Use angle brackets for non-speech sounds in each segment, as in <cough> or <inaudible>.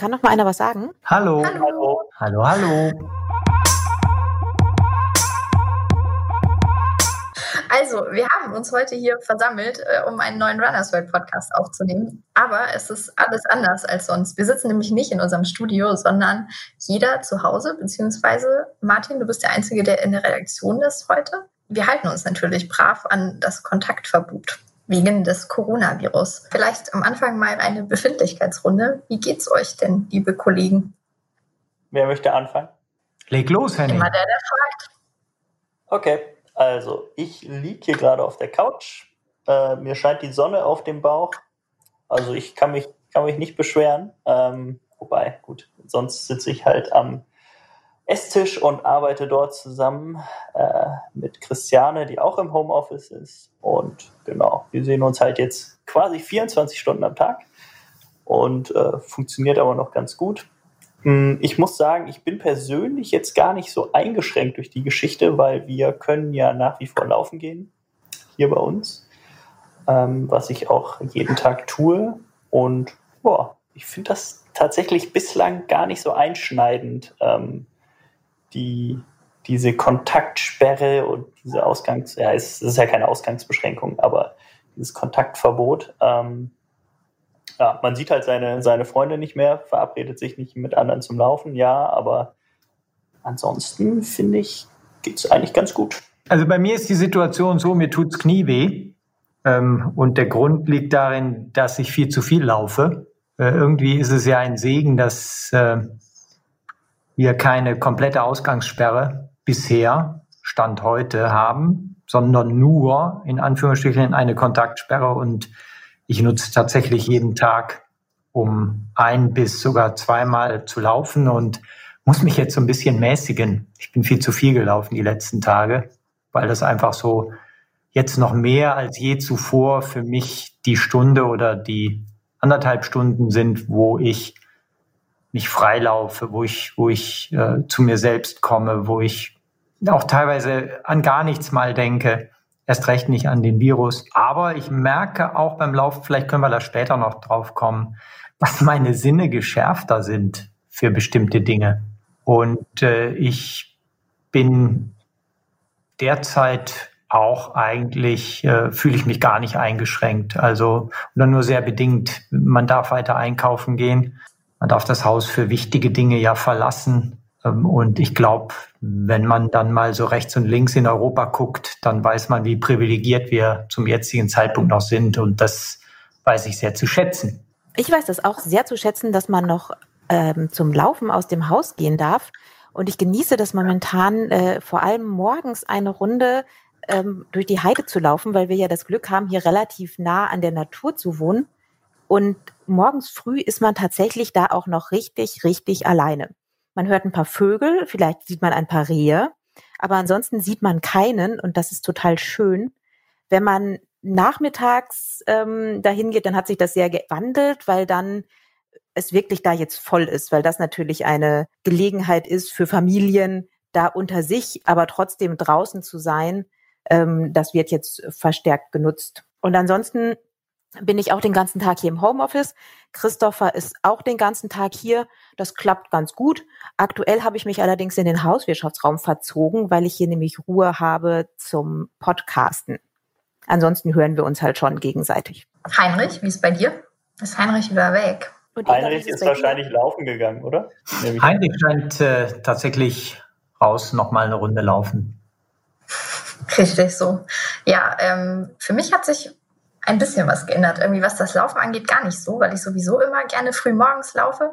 Kann noch mal einer was sagen? Hallo. Hallo. Hallo, hallo. Also, wir haben uns heute hier versammelt, äh, um einen neuen Runners World Podcast aufzunehmen. Aber es ist alles anders als sonst. Wir sitzen nämlich nicht in unserem Studio, sondern jeder zu Hause, beziehungsweise Martin, du bist der Einzige, der in der Redaktion ist heute. Wir halten uns natürlich brav an das Kontaktverbot wegen des Coronavirus. Vielleicht am Anfang mal eine Befindlichkeitsrunde. Wie geht's euch denn, liebe Kollegen? Wer möchte anfangen? Leg los, Henning. Immer der, der fragt. Okay, also ich liege hier gerade auf der Couch. Äh, mir scheint die Sonne auf dem Bauch. Also ich kann mich, kann mich nicht beschweren. Ähm, wobei, gut, sonst sitze ich halt am Esstisch und arbeite dort zusammen äh, mit Christiane, die auch im Homeoffice ist. Und genau, wir sehen uns halt jetzt quasi 24 Stunden am Tag und äh, funktioniert aber noch ganz gut. Hm, ich muss sagen, ich bin persönlich jetzt gar nicht so eingeschränkt durch die Geschichte, weil wir können ja nach wie vor laufen gehen, hier bei uns, ähm, was ich auch jeden Tag tue. Und boah, ich finde das tatsächlich bislang gar nicht so einschneidend, ähm, die, diese Kontaktsperre und diese Ausgangs, ja, es ist ja keine Ausgangsbeschränkung, aber dieses Kontaktverbot. Ähm, ja, man sieht halt seine, seine Freunde nicht mehr, verabredet sich nicht mit anderen zum Laufen, ja, aber ansonsten finde ich, geht es eigentlich ganz gut. Also bei mir ist die Situation so, mir tut's Knie weh. Ähm, und der Grund liegt darin, dass ich viel zu viel laufe. Äh, irgendwie ist es ja ein Segen, dass äh, wir keine komplette Ausgangssperre bisher, Stand heute, haben, sondern nur in Anführungsstrichen eine Kontaktsperre. Und ich nutze tatsächlich jeden Tag, um ein bis sogar zweimal zu laufen und muss mich jetzt so ein bisschen mäßigen. Ich bin viel zu viel gelaufen die letzten Tage, weil das einfach so jetzt noch mehr als je zuvor für mich die Stunde oder die anderthalb Stunden sind, wo ich mich freilaufe, wo ich, wo ich äh, zu mir selbst komme, wo ich auch teilweise an gar nichts mal denke, erst recht nicht an den Virus. Aber ich merke auch beim Laufen, vielleicht können wir da später noch drauf kommen, was meine Sinne geschärfter sind für bestimmte Dinge. Und äh, ich bin derzeit auch eigentlich, äh, fühle ich mich gar nicht eingeschränkt. Also, oder nur sehr bedingt. Man darf weiter einkaufen gehen. Man darf das Haus für wichtige Dinge ja verlassen. Ähm, und ich glaube, wenn man dann mal so rechts und links in Europa guckt, dann weiß man, wie privilegiert wir zum jetzigen Zeitpunkt noch sind. Und das weiß ich sehr zu schätzen. Ich weiß das auch sehr zu schätzen, dass man noch ähm, zum Laufen aus dem Haus gehen darf. Und ich genieße das momentan äh, vor allem morgens eine Runde ähm, durch die Heide zu laufen, weil wir ja das Glück haben, hier relativ nah an der Natur zu wohnen. Und morgens früh ist man tatsächlich da auch noch richtig, richtig alleine. Man hört ein paar Vögel, vielleicht sieht man ein paar Rehe, aber ansonsten sieht man keinen und das ist total schön. Wenn man nachmittags ähm, dahin geht, dann hat sich das sehr gewandelt, weil dann es wirklich da jetzt voll ist, weil das natürlich eine Gelegenheit ist für Familien, da unter sich, aber trotzdem draußen zu sein. Ähm, das wird jetzt verstärkt genutzt. Und ansonsten bin ich auch den ganzen Tag hier im Homeoffice. Christopher ist auch den ganzen Tag hier. Das klappt ganz gut. Aktuell habe ich mich allerdings in den Hauswirtschaftsraum verzogen, weil ich hier nämlich Ruhe habe zum Podcasten. Ansonsten hören wir uns halt schon gegenseitig. Heinrich, wie ist bei dir? Ist Heinrich wieder weg? Heinrich ist wahrscheinlich dir? laufen gegangen, oder? Heinrich scheint äh, tatsächlich raus nochmal eine Runde laufen. Richtig so. Ja, ähm, für mich hat sich ein bisschen was geändert. Irgendwie, was das Laufen angeht, gar nicht so, weil ich sowieso immer gerne früh morgens laufe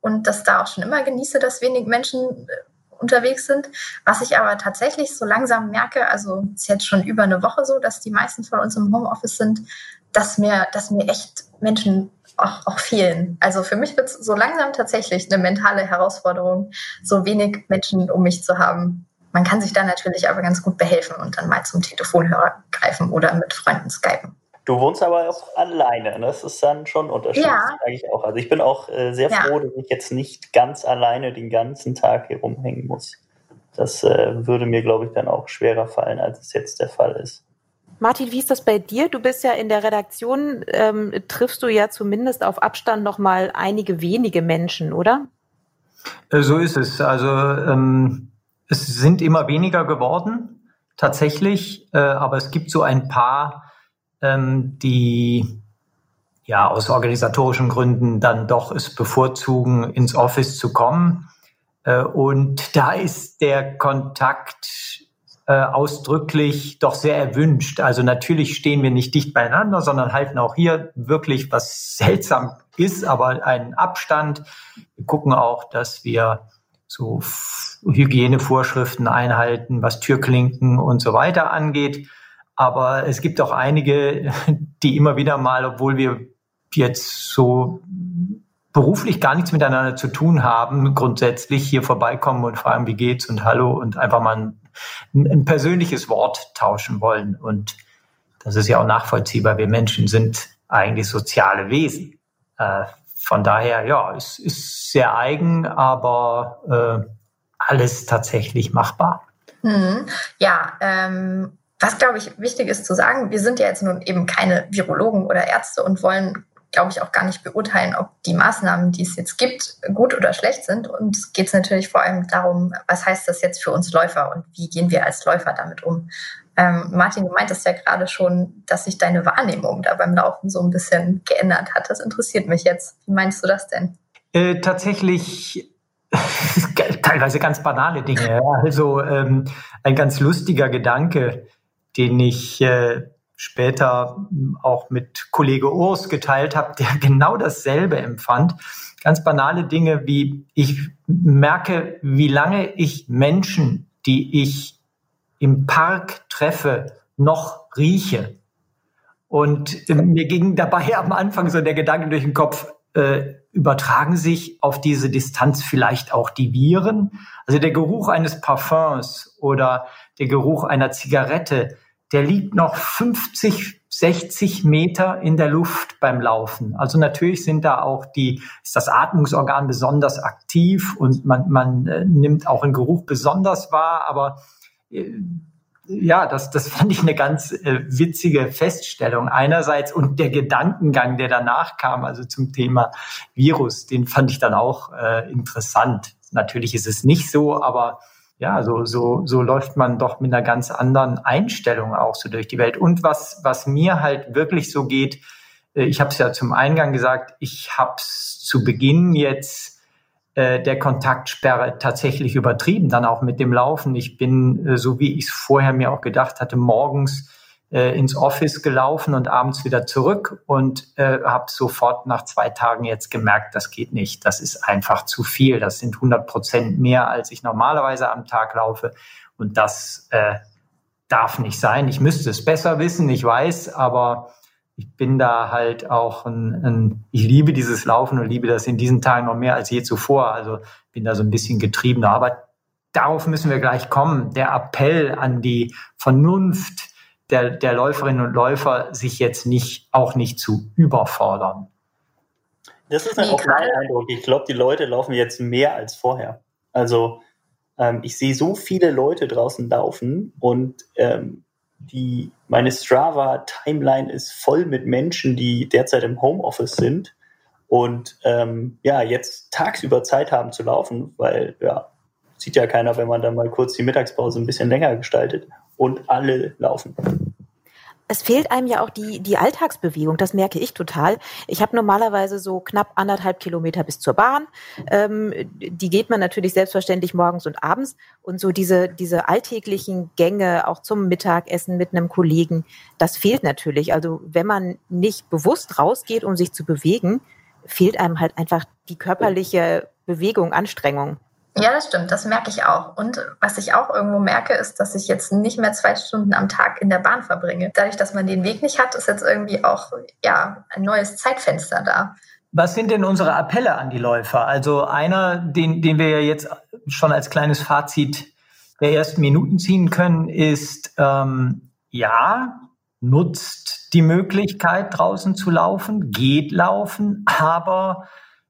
und das da auch schon immer genieße, dass wenig Menschen äh, unterwegs sind. Was ich aber tatsächlich so langsam merke, also es ist jetzt schon über eine Woche so, dass die meisten von uns im Homeoffice sind, dass mir, dass mir echt Menschen auch, auch fehlen. Also für mich wird es so langsam tatsächlich eine mentale Herausforderung, so wenig Menschen um mich zu haben. Man kann sich da natürlich aber ganz gut behelfen und dann mal zum Telefonhörer greifen oder mit Freunden skypen. Du wohnst aber auch alleine. Ne? Das ist dann schon unterschiedlich, ja. sage ich auch. Also ich bin auch äh, sehr ja. froh, dass ich jetzt nicht ganz alleine den ganzen Tag hier rumhängen muss. Das äh, würde mir, glaube ich, dann auch schwerer fallen, als es jetzt der Fall ist. Martin, wie ist das bei dir? Du bist ja in der Redaktion, ähm, triffst du ja zumindest auf Abstand noch mal einige wenige Menschen, oder? Äh, so ist es. Also ähm, es sind immer weniger geworden, tatsächlich. Äh, aber es gibt so ein paar, ähm, die ja aus organisatorischen Gründen dann doch es bevorzugen, ins Office zu kommen. Äh, und da ist der Kontakt äh, ausdrücklich doch sehr erwünscht. Also natürlich stehen wir nicht dicht beieinander, sondern halten auch hier wirklich, was seltsam ist, aber einen Abstand. Wir gucken auch, dass wir so Hygienevorschriften einhalten, was Türklinken und so weiter angeht. Aber es gibt auch einige, <laughs> die immer wieder mal, obwohl wir jetzt so beruflich gar nichts miteinander zu tun haben, grundsätzlich hier vorbeikommen und fragen, wie geht's und hallo und einfach mal ein ein, persönliches Wort tauschen wollen. Und das ist ja auch nachvollziehbar. Wir Menschen sind eigentlich soziale Wesen. Äh, von daher, ja, es ist sehr eigen, aber äh, alles tatsächlich machbar. Hm, ja, ähm, was glaube ich wichtig ist zu sagen, wir sind ja jetzt nun eben keine Virologen oder Ärzte und wollen glaube ich, auch gar nicht beurteilen, ob die Maßnahmen, die es jetzt gibt, gut oder schlecht sind. Und es geht natürlich vor allem darum, was heißt das jetzt für uns Läufer und wie gehen wir als Läufer damit um? Ähm, Martin, du meintest ja gerade schon, dass sich deine Wahrnehmung da beim Laufen so ein bisschen geändert hat. Das interessiert mich jetzt. Wie meinst du das denn? Äh, tatsächlich <laughs> teilweise ganz banale Dinge. Also ähm, ein ganz lustiger Gedanke, den ich äh, später auch mit Kollege Urs geteilt habe, der <laughs> genau dasselbe empfand. Ganz banale Dinge wie, ich merke, wie lange ich Menschen, die ich im Park treffe, noch rieche. Und mir ging dabei <laughs> am Anfang so der Gedanke durch den Kopf, äh, übertragen sich auf diese Distanz vielleicht auch die Viren? Also der Geruch eines Parfums oder der Geruch einer Zigarette, der liegt noch 50, 60 Meter in der Luft beim Laufen. Also natürlich sind da auch die, ist das Atmungsorgan besonders aktiv und man, man äh, nimmt auch einen Geruch besonders wahr, aber äh, ja, das, das fand ich eine ganz äh, witzige Feststellung einerseits und der Gedankengang, der danach kam, also zum Thema Virus, den fand ich dann auch äh, interessant. Natürlich ist es nicht so, aber ja, so, so, so läuft man doch mit einer ganz anderen Einstellung auch so durch die Welt. Und was, was mir halt wirklich so geht, äh, ich habe es ja zum Eingang gesagt, ich habe es zu Beginn jetzt äh, der Kontaktsperre tatsächlich übertrieben, dann auch mit dem Laufen. Ich bin, äh, so wie ich es vorher mir auch gedacht hatte, morgens äh, ins Office gelaufen und abends wieder zurück und äh, habe sofort nach zwei Tagen jetzt gemerkt, das geht nicht. Das ist einfach zu viel. Das sind 100 Prozent mehr, als ich normalerweise am Tag laufe. Und das äh, darf nicht sein. Ich müsste es besser wissen, ich weiß, aber ich bin da halt auch ein, ein, ich liebe dieses Laufen und liebe das in diesen Tagen noch mehr als je zuvor. Also bin da so ein bisschen getriebener. Aber darauf müssen wir gleich kommen. Der Appell an die Vernunft, der, der Läuferinnen und Läufer sich jetzt nicht auch nicht zu überfordern. Das ist auch mein Eindruck. Ich glaube, die Leute laufen jetzt mehr als vorher. Also ähm, ich sehe so viele Leute draußen laufen und ähm, die, meine Strava-Timeline ist voll mit Menschen, die derzeit im Homeoffice sind und ähm, ja, jetzt tagsüber Zeit haben zu laufen, weil ja, sieht ja keiner, wenn man dann mal kurz die Mittagspause ein bisschen länger gestaltet und alle laufen. Es fehlt einem ja auch die, die Alltagsbewegung, das merke ich total. Ich habe normalerweise so knapp anderthalb Kilometer bis zur Bahn. Ähm, die geht man natürlich selbstverständlich morgens und abends. Und so diese, diese alltäglichen Gänge auch zum Mittagessen mit einem Kollegen, das fehlt natürlich. Also wenn man nicht bewusst rausgeht, um sich zu bewegen, fehlt einem halt einfach die körperliche Bewegung, Anstrengung. Ja, das stimmt. Das merke ich auch. Und was ich auch irgendwo merke, ist, dass ich jetzt nicht mehr zwei Stunden am Tag in der Bahn verbringe. Dadurch, dass man den Weg nicht hat, ist jetzt irgendwie auch ja, ein neues Zeitfenster da. Was sind denn unsere Appelle an die Läufer? Also einer, den, den wir ja jetzt schon als kleines Fazit der ersten Minuten ziehen können, ist, ähm, ja, nutzt die Möglichkeit, draußen zu laufen, geht laufen, aber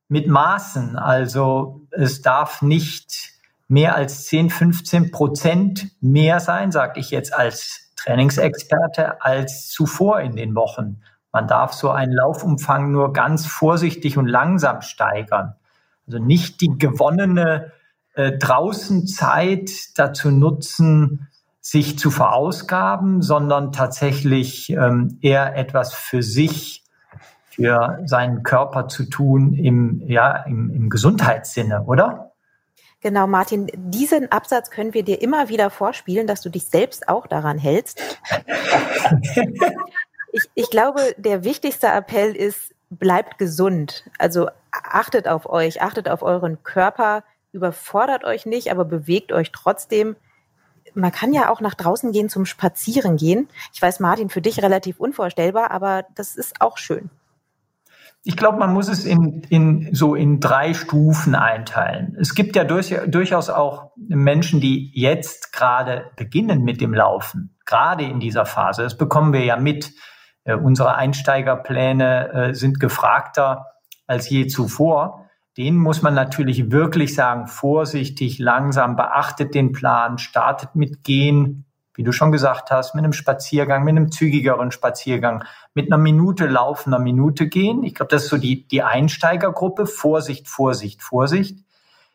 mit Maßen. Also es darf nicht mehr als 10, 15 Prozent mehr sein, sage ich jetzt als Trainingsexperte als zuvor in den Wochen. Man darf so einen Laufumfang nur ganz vorsichtig und langsam steigern. Also nicht die gewonnene äh, draußen Zeit dazu nutzen, sich zu verausgaben, sondern tatsächlich ähm, eher etwas für sich, für seinen Körper zu tun im, ja, im, im Gesundheitssinne, oder? Genau, Martin, diesen Absatz können wir dir immer wieder vorspielen, dass du dich selbst auch daran hältst. <laughs> ich, ich glaube, der wichtigste Appell ist, bleibt gesund. Also achtet auf euch, achtet auf euren Körper, überfordert euch nicht, aber bewegt euch trotzdem man kann ja auch nach draußen gehen zum Spazieren gehen. Ich weiß, Martin, für dich relativ unvorstellbar, aber das ist auch schön. Ich glaube, man muss es in, in, so in drei Stufen einteilen. Es gibt ja durch, durchaus auch Menschen, die jetzt gerade beginnen mit dem Laufen, gerade in dieser Phase. Das bekommen wir ja mit. Äh, unsere Einsteigerpläne äh, sind gefragter als je zuvor denen muss man natürlich wirklich sagen, vorsichtig, langsam, beachtet den Plan, startet mit Gehen, wie du schon gesagt hast, mit einem Spaziergang, mit einem zügigeren Spaziergang, mit einer Minute laufen, einer Minute gehen. Ich glaube, das ist so die, die Einsteigergruppe. Vorsicht, Vorsicht, Vorsicht.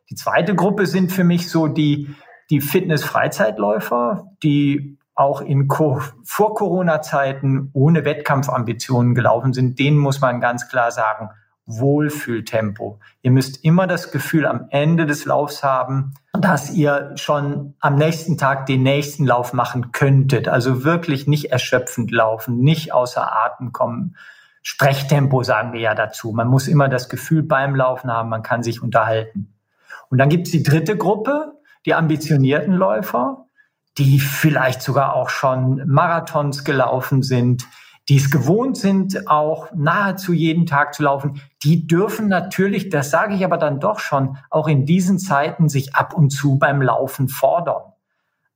Die zweite Gruppe sind für mich so die, die Fitness-Freizeitläufer, die auch in vor Corona-Zeiten ohne Wettkampfambitionen gelaufen sind. Denen muss man ganz klar sagen, Wohlfühltempo. Ihr müsst immer das Gefühl am Ende des Laufs haben, dass ihr schon am nächsten Tag den nächsten Lauf machen könntet. Also wirklich nicht erschöpfend laufen, nicht außer Atem kommen. Sprechtempo sagen wir ja dazu. Man muss immer das Gefühl beim Laufen haben, man kann sich unterhalten. Und dann gibt es die dritte Gruppe, die ambitionierten Läufer, die vielleicht sogar auch schon Marathons gelaufen sind, die es gewohnt sind, auch nahezu jeden Tag zu laufen, die dürfen natürlich, das sage ich aber dann doch schon, auch in diesen Zeiten sich ab und zu beim Laufen fordern.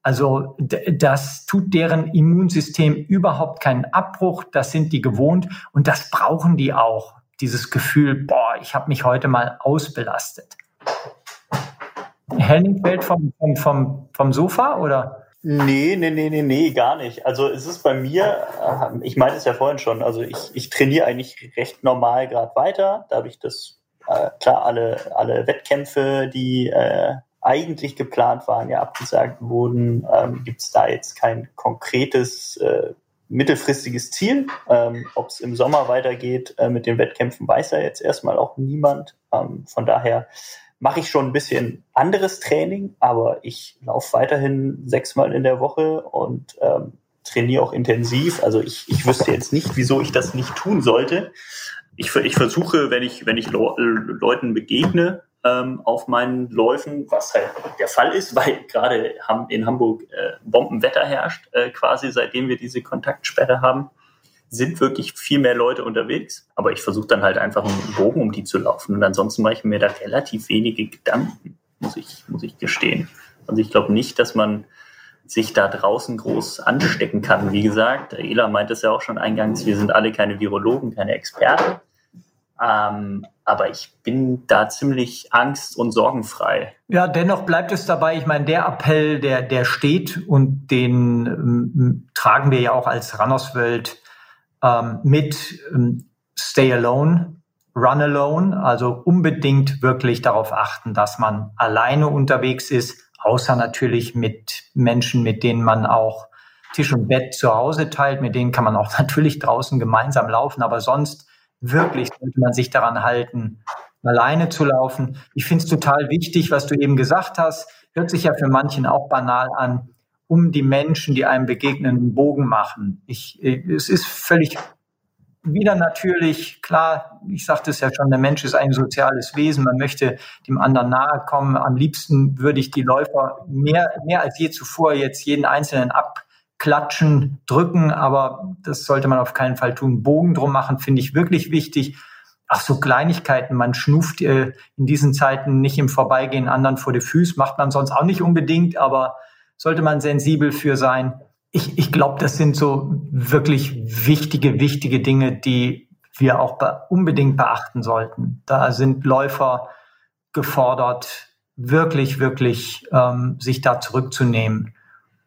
Also das tut deren Immunsystem überhaupt keinen Abbruch, das sind die gewohnt und das brauchen die auch, dieses Gefühl, boah, ich habe mich heute mal ausbelastet. Henning fällt vom, vom, vom, vom Sofa oder? Nee, nee, nee, nee, nee, gar nicht. Also es ist bei mir, äh, ich meinte es ja vorhin schon, also ich, ich trainiere eigentlich recht normal gerade weiter, dadurch, dass äh, klar alle, alle Wettkämpfe, die äh, eigentlich geplant waren, ja abgesagt wurden, ähm, gibt es da jetzt kein konkretes äh, mittelfristiges Ziel. Ähm, Ob es im Sommer weitergeht äh, mit den Wettkämpfen, weiß ja jetzt erstmal auch niemand. Ähm, von daher mache ich schon ein bisschen anderes Training, aber ich laufe weiterhin sechsmal in der Woche und ähm, trainiere auch intensiv. Also ich, ich wüsste jetzt nicht, wieso ich das nicht tun sollte. Ich, ich versuche, wenn ich, wenn ich Leuten begegne ähm, auf meinen Läufen, was halt der Fall ist, weil gerade in Hamburg äh, Bombenwetter herrscht, äh, quasi seitdem wir diese Kontaktsperre haben, sind wirklich viel mehr Leute unterwegs. Aber ich versuche dann halt einfach einen Bogen um die zu laufen. Und ansonsten mache ich mir da relativ wenige Gedanken, muss ich, muss ich gestehen. Also ich glaube nicht, dass man sich da draußen groß anstecken kann. Wie gesagt, Ela meint es ja auch schon eingangs, wir sind alle keine Virologen, keine Experten. Ähm, aber ich bin da ziemlich angst- und sorgenfrei. Ja, dennoch bleibt es dabei. Ich meine, der Appell, der, der steht und den ähm, tragen wir ja auch als Rannerswelt ähm, mit ähm, Stay Alone, Run Alone, also unbedingt wirklich darauf achten, dass man alleine unterwegs ist, außer natürlich mit Menschen, mit denen man auch Tisch und Bett zu Hause teilt, mit denen kann man auch <laughs> natürlich draußen gemeinsam laufen, aber sonst wirklich sollte man sich daran halten, alleine zu laufen. Ich finde es total wichtig, was du eben gesagt hast, hört sich ja für manchen auch banal an, um die Menschen, die einem begegnen, einen Bogen machen. Ich, es ist völlig wieder natürlich, klar, ich sagte es ja schon, der Mensch ist ein soziales Wesen, man möchte dem anderen nahe kommen. Am liebsten würde ich die Läufer mehr, mehr als je zuvor jetzt jeden Einzelnen abklatschen, drücken, aber das sollte man auf keinen Fall tun. Bogen drum machen, finde ich wirklich wichtig. Ach so Kleinigkeiten, man schnuft äh, in diesen Zeiten nicht im Vorbeigehen anderen vor die Füße, macht man sonst auch nicht unbedingt, aber sollte man sensibel für sein. Ich, ich glaube, das sind so wirklich wichtige, wichtige Dinge, die wir auch be unbedingt beachten sollten. Da sind Läufer gefordert, wirklich, wirklich ähm, sich da zurückzunehmen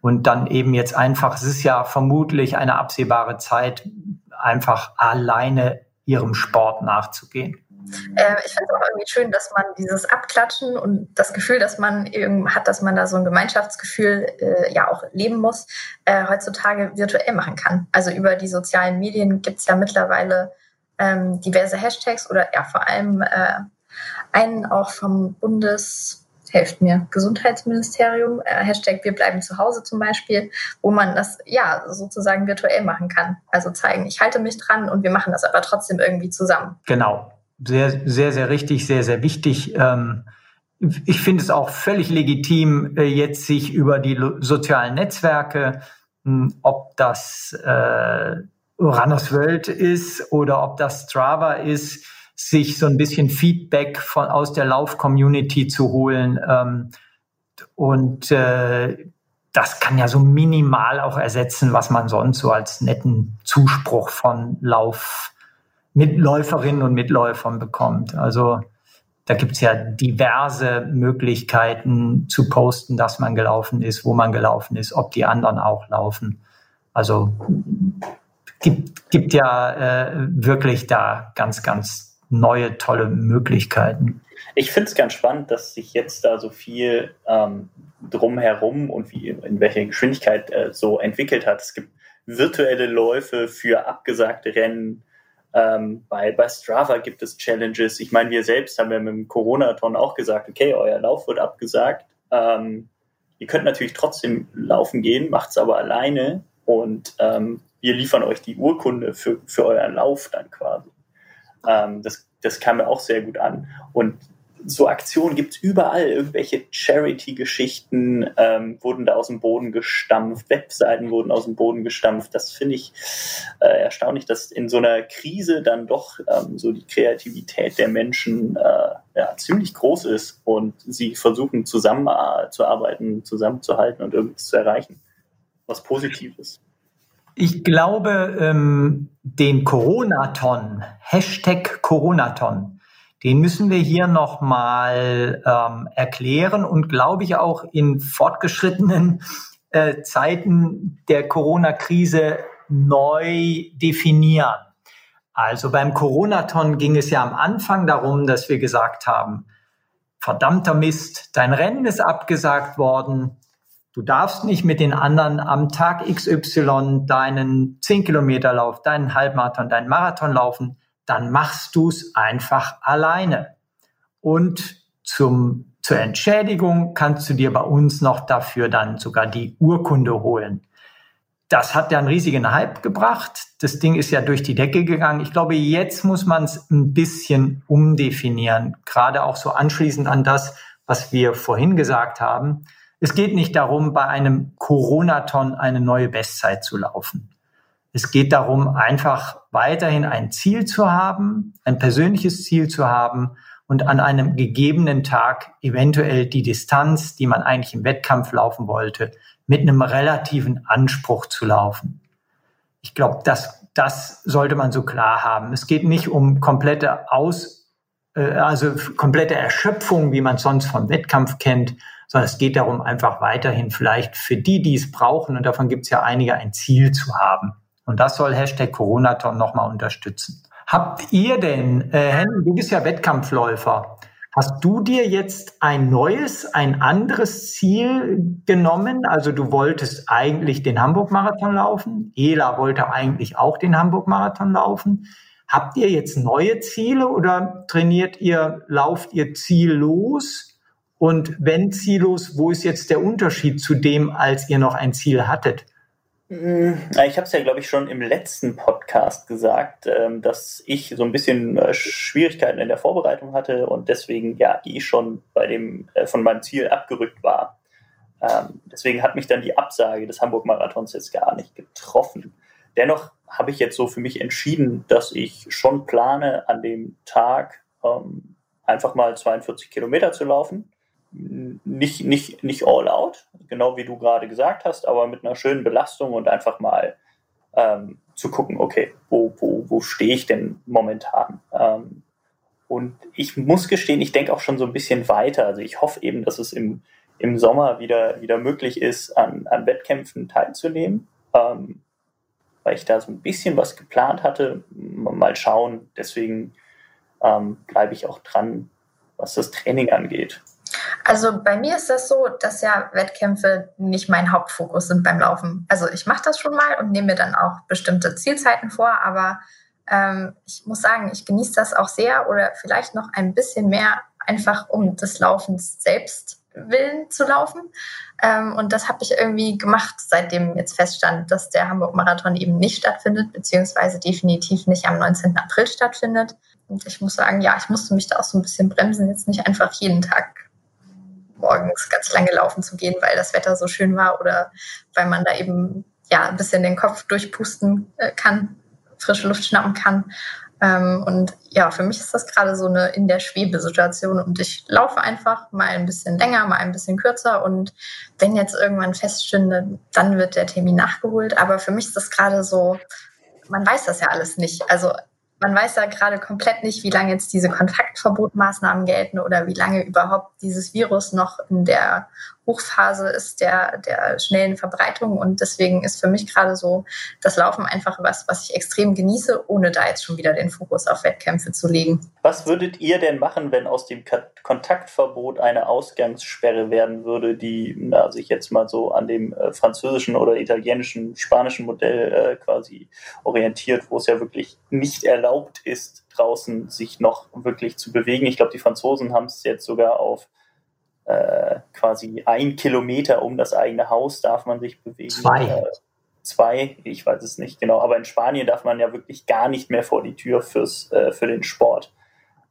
und dann eben jetzt einfach, es ist ja vermutlich eine absehbare Zeit, einfach alleine ihrem Sport nachzugehen. Äh, ich finde es auch irgendwie schön, dass man dieses Abklatschen und das Gefühl, dass man eben hat, dass man da so ein Gemeinschaftsgefühl äh, ja auch leben muss, äh, heutzutage virtuell machen kann. Also über die sozialen Medien gibt es ja mittlerweile ähm, diverse Hashtags oder ja vor allem äh, einen auch vom Bundes helft mir, Gesundheitsministerium, äh, Hashtag Wir bleiben zu Hause zum Beispiel, wo man das ja sozusagen virtuell machen kann. Also zeigen, ich halte mich dran und wir machen das aber trotzdem irgendwie zusammen. Genau. Sehr, sehr, sehr richtig, sehr, sehr wichtig. Ähm ich finde es auch völlig legitim, äh, jetzt sich über die sozialen Netzwerke, hm, ob das äh, Runners World ist oder ob das Strava ist, sich so ein bisschen Feedback von, aus der Lauf-Community zu holen. Ähm, und äh, das kann ja so minimal auch ersetzen, was man sonst so als netten Zuspruch von Lauf Mitläuferinnen und Mitläufern bekommt. Also da gibt's ja diverse Möglichkeiten zu posten, dass man gelaufen ist, wo man gelaufen ist, ob die anderen auch laufen. Also gibt, gibt ja äh, wirklich da ganz, ganz neue, tolle Möglichkeiten. Ich finde es ganz spannend, dass sich jetzt da so viel ähm, drumherum und wie in welcher Geschwindigkeit äh, so entwickelt hat. Es gibt virtuelle Läufe für abgesagte Rennen. Ähm, bei, bei Strava gibt es Challenges. Ich meine, wir selbst haben ja mit dem Corona-Ton auch gesagt, okay, euer Lauf wird abgesagt. Ähm, ihr könnt natürlich trotzdem laufen gehen, macht es aber alleine und ähm, wir liefern euch die Urkunde für, für euren Lauf dann quasi. Ähm, das, das kam mir auch sehr gut an. Und so Aktionen gibt es überall, irgendwelche Charity-Geschichten ähm, wurden da aus dem Boden gestampft, Webseiten wurden aus dem Boden gestampft. Das finde ich äh, erstaunlich, dass in so einer Krise dann doch ähm, so die Kreativität der Menschen äh, ja, ziemlich groß ist und sie versuchen zusammenzuarbeiten, zusammenzuhalten und irgendwas zu erreichen. Was Positives. Ich glaube, ähm, den Coronaton, Hashtag Coronaton, den müssen wir hier nochmal ähm, erklären und glaube ich auch in fortgeschrittenen äh, Zeiten der Corona-Krise neu definieren. Also beim Coronaton ging es ja am Anfang darum, dass wir gesagt haben, verdammter Mist, dein Rennen ist abgesagt worden, Du darfst nicht mit den anderen am Tag XY deinen 10 Kilometer Lauf, deinen Halbmarathon, deinen Marathon laufen. Dann machst du es einfach alleine. Und zum, zur Entschädigung kannst du dir bei uns noch dafür dann sogar die Urkunde holen. Das hat ja einen riesigen Hype gebracht. Das Ding ist ja durch die Decke gegangen. Ich glaube, jetzt muss man es ein bisschen umdefinieren. Gerade auch so anschließend an das, was wir vorhin gesagt haben. Es geht nicht darum, bei einem Coronaton eine neue Bestzeit zu laufen. Es geht darum, einfach weiterhin ein Ziel zu haben, ein persönliches Ziel zu haben und an einem gegebenen Tag eventuell die Distanz, die man eigentlich im Wettkampf laufen wollte, mit einem relativen Anspruch zu laufen. Ich glaube, das, das sollte man so klar haben. Es geht nicht um komplette Aus, äh, also komplette Erschöpfung, wie man es sonst vom Wettkampf kennt, sondern es geht darum, einfach weiterhin vielleicht für die, die es brauchen, und davon gibt es ja einige, ein Ziel zu haben. Und das soll Hashtag Coronaton nochmal unterstützen. Habt ihr denn, äh, Henry, du bist ja Wettkampfläufer, hast du dir jetzt ein neues, ein anderes Ziel genommen? Also du wolltest eigentlich den Hamburg-Marathon laufen, Ela wollte eigentlich auch den Hamburg-Marathon laufen. Habt ihr jetzt neue Ziele oder trainiert ihr, lauft ihr ziellos? Und wenn ziellos, wo ist jetzt der Unterschied zu dem, als ihr noch ein Ziel hattet? Mm, ich habe es ja, glaube ich, schon im letzten Podcast gesagt, ähm, dass ich so ein bisschen äh, Schwierigkeiten in der Vorbereitung hatte und deswegen ja eh schon bei dem, äh, von meinem Ziel abgerückt war. Ähm, deswegen hat mich dann die Absage des Hamburg-Marathons jetzt gar nicht getroffen. Dennoch habe ich jetzt so für mich entschieden, dass ich schon plane, an dem Tag ähm, einfach mal 42 Kilometer zu laufen nicht, nicht, nicht all out, genau wie du gerade gesagt hast, aber mit einer schönen Belastung und einfach mal ähm, zu gucken, okay, wo, wo, wo stehe ich denn momentan? Ähm, und ich muss gestehen, ich denke auch schon so ein bisschen weiter. Also ich hoffe eben, dass es im, im Sommer wieder, wieder möglich ist, an, an Wettkämpfen teilzunehmen. Ähm, weil ich da so ein bisschen was geplant hatte. Mal schauen. Deswegen ähm, bleibe ich auch dran, was das Training angeht. Also bei mir ist das so, dass ja Wettkämpfe nicht mein Hauptfokus sind beim Laufen. Also ich mache das schon mal und nehme mir dann auch bestimmte Zielzeiten vor, aber ähm, ich muss sagen, ich genieße das auch sehr oder vielleicht noch ein bisschen mehr einfach um des Laufens selbst willen zu laufen. Ähm, und das habe ich irgendwie gemacht, seitdem jetzt feststand, dass der Hamburg-Marathon eben nicht stattfindet, beziehungsweise definitiv nicht am 19. April stattfindet. Und ich muss sagen, ja, ich musste mich da auch so ein bisschen bremsen, jetzt nicht einfach jeden Tag morgens ganz lange laufen zu gehen, weil das Wetter so schön war oder weil man da eben ja ein bisschen den Kopf durchpusten äh, kann, frische Luft schnappen kann. Ähm, und ja, für mich ist das gerade so eine in der Schwebe-Situation und ich laufe einfach mal ein bisschen länger, mal ein bisschen kürzer und wenn jetzt irgendwann feststünde, dann wird der Termin nachgeholt. Aber für mich ist das gerade so, man weiß das ja alles nicht. Also man weiß ja gerade komplett nicht, wie lange jetzt diese Kontaktverbotmaßnahmen gelten oder wie lange überhaupt dieses Virus noch in der Hochphase ist der, der schnellen Verbreitung. Und deswegen ist für mich gerade so das Laufen einfach was, was ich extrem genieße, ohne da jetzt schon wieder den Fokus auf Wettkämpfe zu legen. Was würdet ihr denn machen, wenn aus dem Kontaktverbot eine Ausgangssperre werden würde, die na, sich jetzt mal so an dem äh, französischen oder italienischen, spanischen Modell äh, quasi orientiert, wo es ja wirklich nicht erlaubt ist, draußen sich noch wirklich zu bewegen. Ich glaube, die Franzosen haben es jetzt sogar auf äh, quasi ein Kilometer um das eigene Haus darf man sich bewegen. Zwei. Äh, zwei, ich weiß es nicht genau, aber in Spanien darf man ja wirklich gar nicht mehr vor die Tür fürs, äh, für den Sport.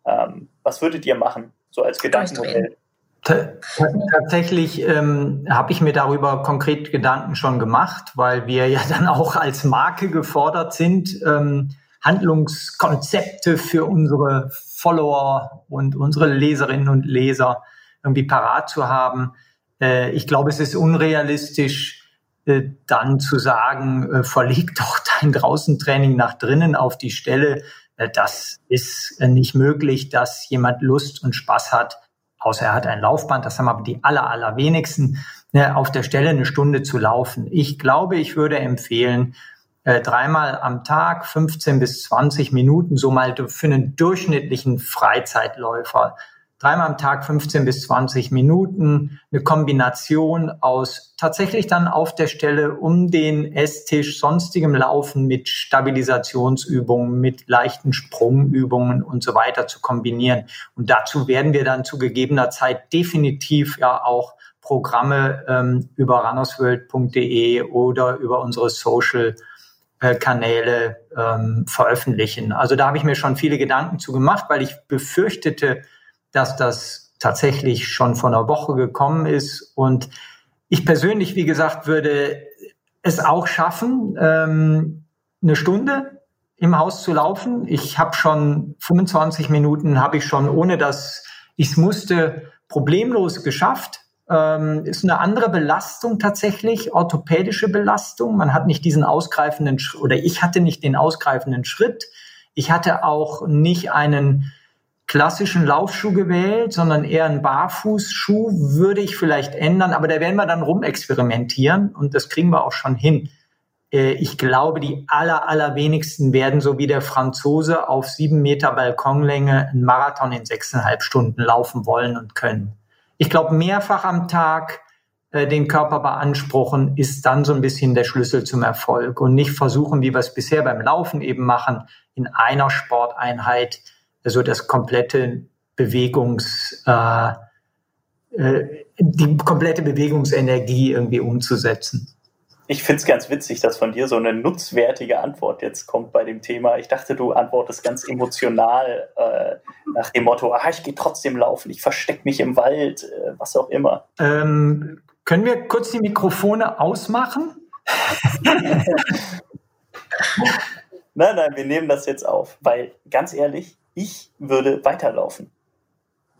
Ähm, was würdet ihr machen, so als Gedankenmodell? Tatsächlich ähm, habe ich mir darüber konkret Gedanken schon gemacht, weil wir ja dann auch als Marke gefordert sind, ähm, Handlungskonzepte für unsere Follower und unsere Leserinnen und Leser irgendwie parat zu haben. Äh, ich glaube, es ist unrealistisch, äh, dann zu sagen, äh, verleg doch <laughs> dein Draußentraining nach drinnen auf die Stelle. Das ist nicht möglich, dass jemand Lust und Spaß hat, außer er hat ein Laufband, das haben aber die aller, allerwenigsten, ne, auf der Stelle eine Stunde zu laufen. Ich glaube, ich würde empfehlen, dreimal am Tag 15 bis 20 Minuten, so mal für einen durchschnittlichen Freizeitläufer dreimal am Tag 15 bis 20 Minuten, eine Kombination aus tatsächlich dann auf der Stelle um den Esstisch sonstigem Laufen mit Stabilisationsübungen, mit leichten Sprungübungen und so weiter zu kombinieren. Und dazu werden wir dann zu gegebener Zeit definitiv ja auch Programme ähm, über runnersworld.de oder über unsere Social äh, Kanäle ähm, veröffentlichen. Also da habe ich mir schon viele Gedanken zu gemacht, weil ich befürchtete, dass das tatsächlich schon vor einer Woche gekommen ist. Und ich persönlich, wie gesagt, würde es auch schaffen, ähm, eine Stunde im Haus zu laufen. Ich habe schon 25 Minuten, habe ich schon, ohne dass ich es musste, problemlos geschafft. Ähm, ist eine andere Belastung tatsächlich, orthopädische Belastung. Man hat nicht diesen ausgreifenden, oder ich hatte nicht den ausgreifenden Schritt. Ich hatte auch nicht einen klassischen Laufschuh gewählt, sondern eher einen Barfußschuh würde ich vielleicht ändern, aber da werden wir dann rumexperimentieren und das kriegen wir auch schon hin. Äh, ich glaube, die aller, allerwenigsten werden so wie der Franzose auf sieben Meter Balkonlänge einen Marathon in sechseinhalb Stunden laufen wollen und können. Ich glaube, mehrfach am Tag äh, den Körper beanspruchen, ist dann so ein bisschen der Schlüssel zum Erfolg und nicht versuchen, wie wir es bisher beim Laufen eben machen, in einer Sporteinheit also das komplette Bewegungs, äh, äh, die komplette Bewegungsenergie irgendwie umzusetzen. Ich finde es ganz witzig, dass von dir so eine nutzwertige Antwort jetzt kommt bei dem Thema. Ich dachte, du antwortest ganz emotional äh, nach dem Motto, ah, ich gehe trotzdem laufen, ich verstecke mich im Wald, äh, was auch immer. Ähm, können wir kurz die Mikrofone ausmachen? <laughs> nein, nein, wir nehmen das jetzt auf, weil ganz ehrlich, ich würde weiterlaufen.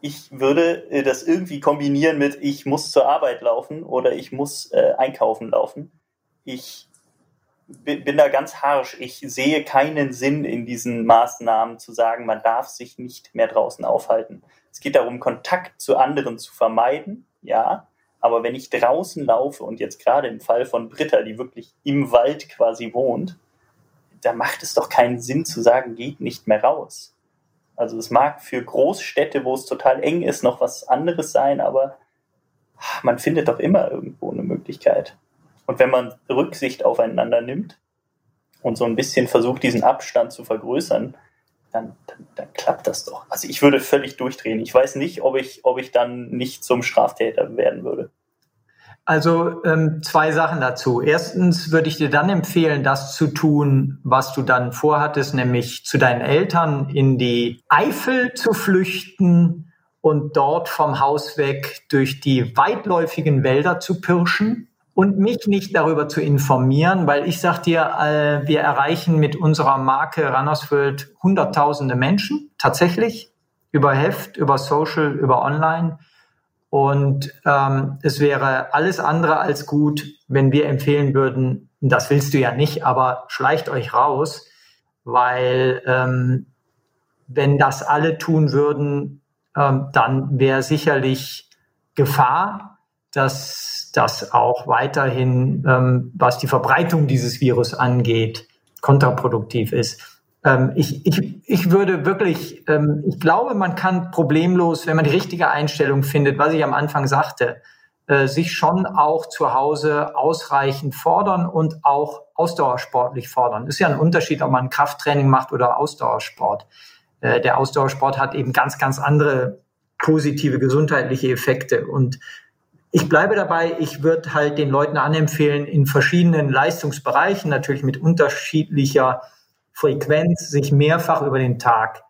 Ich würde äh, das irgendwie kombinieren mit, ich muss zur Arbeit laufen oder ich muss äh, einkaufen laufen. Ich bin da ganz harsch. Ich sehe keinen Sinn in diesen Maßnahmen zu sagen, man darf sich nicht mehr draußen aufhalten. Es geht darum, Kontakt zu anderen zu vermeiden, ja, Aber wenn ich draußen laufe und jetzt gerade im Fall von Britta, die wirklich im Wald quasi wohnt, da macht es doch keinen Sinn zu sagen, geht nicht mehr raus. Also es mag für Großstädte, wo es total eng ist, noch was anderes sein, aber man findet doch immer irgendwo eine Möglichkeit. Und wenn man Rücksicht aufeinander nimmt und so ein bisschen versucht, diesen Abstand zu vergrößern, dann, dann, dann, klappt das doch. Also ich würde völlig durchdrehen. Ich weiß nicht, ob ich, ob ich dann nicht zum Straftäter werden würde. Also ähm, zwei Sachen dazu. Erstens würde ich dir dann empfehlen, das zu tun, was du dann vorhattest, nämlich zu deinen Eltern in die Eifel zu flüchten und dort vom Haus weg durch die weitläufigen Wälder zu pirschen und mich nicht darüber zu informieren, weil ich sag dir, äh, wir erreichen mit unserer Marke Rannersfeld hunderttausende Menschen tatsächlich über Heft, über Social, über Online. Und ähm, es wäre alles andere als gut, wenn wir empfehlen würden, das willst du ja nicht, aber schleicht euch raus, weil ähm, wenn das alle tun würden, ähm, dann wäre sicherlich Gefahr, dass das auch weiterhin, ähm, was die Verbreitung dieses Virus angeht, kontraproduktiv ist. Ähm, ich, ich, ich würde wirklich, ähm, ich glaube, man kann problemlos, wenn man die richtige Einstellung findet, was ich am Anfang sagte, äh, sich schon auch zu Hause ausreichend fordern und auch ausdauersportlich fordern. Ist ja ein Unterschied, ob man Krafttraining macht oder Ausdauersport. Äh, der Ausdauersport hat eben ganz, ganz andere positive gesundheitliche Effekte und ich bleibe dabei, ich würde halt den Leuten anempfehlen, in verschiedenen Leistungsbereichen, natürlich mit unterschiedlicher Frequenz, sich mehrfach über den Tag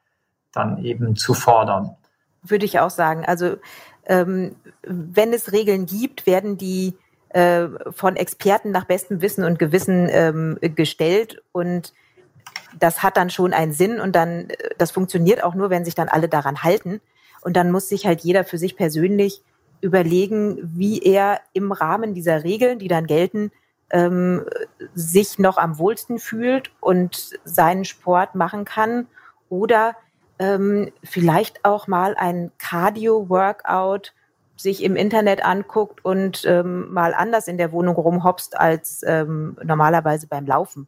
dann eben zu fordern. Würde ich auch sagen. Also ähm, wenn es Regeln gibt, werden die äh, von Experten nach bestem Wissen und Gewissen ähm, gestellt und das hat dann schon einen Sinn und dann, das funktioniert auch nur, wenn sich dann alle daran halten. Und dann muss sich halt jeder für sich persönlich überlegen, wie er im Rahmen dieser Regeln, die dann gelten, ähm, sich noch am wohlsten fühlt und seinen Sport machen kann oder ähm, vielleicht auch mal ein Cardio-Workout sich im Internet anguckt und ähm, mal anders in der Wohnung rumhopst als ähm, normalerweise beim Laufen.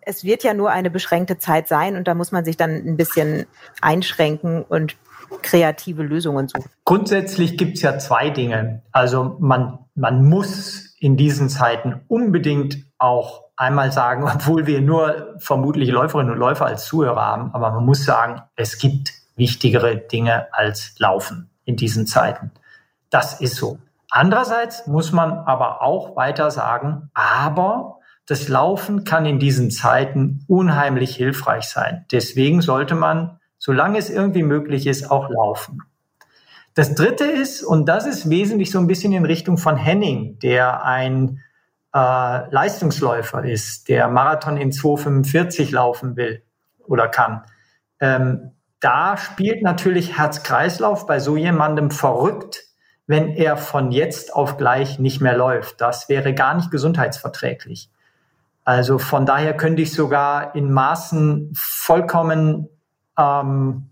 Es wird ja nur eine beschränkte Zeit sein und da muss man sich dann ein bisschen einschränken und kreative Lösungen suchen? Grundsätzlich gibt es ja zwei Dinge. Also man, man muss in diesen Zeiten unbedingt auch einmal sagen, <laughs> obwohl wir nur vermutlich Läuferinnen und Läufer als Zuhörer haben, aber man muss sagen, es gibt wichtigere Dinge als Laufen in diesen Zeiten. Das ist so. Andererseits muss man aber auch weiter sagen, aber das Laufen kann in diesen Zeiten unheimlich hilfreich sein. Deswegen sollte man solange es irgendwie möglich ist, auch laufen. Das dritte ist, und das ist wesentlich so ein bisschen in Richtung von Henning, der ein äh, Leistungsläufer ist, der Marathon in 2,45 laufen will oder kann. Ähm, da spielt natürlich Herz-Kreislauf bei so jemandem verrückt, wenn er von jetzt auf gleich nicht mehr läuft. Das wäre gar nicht gesundheitsverträglich. Also von daher könnte ich sogar in Maßen vollkommen ähm,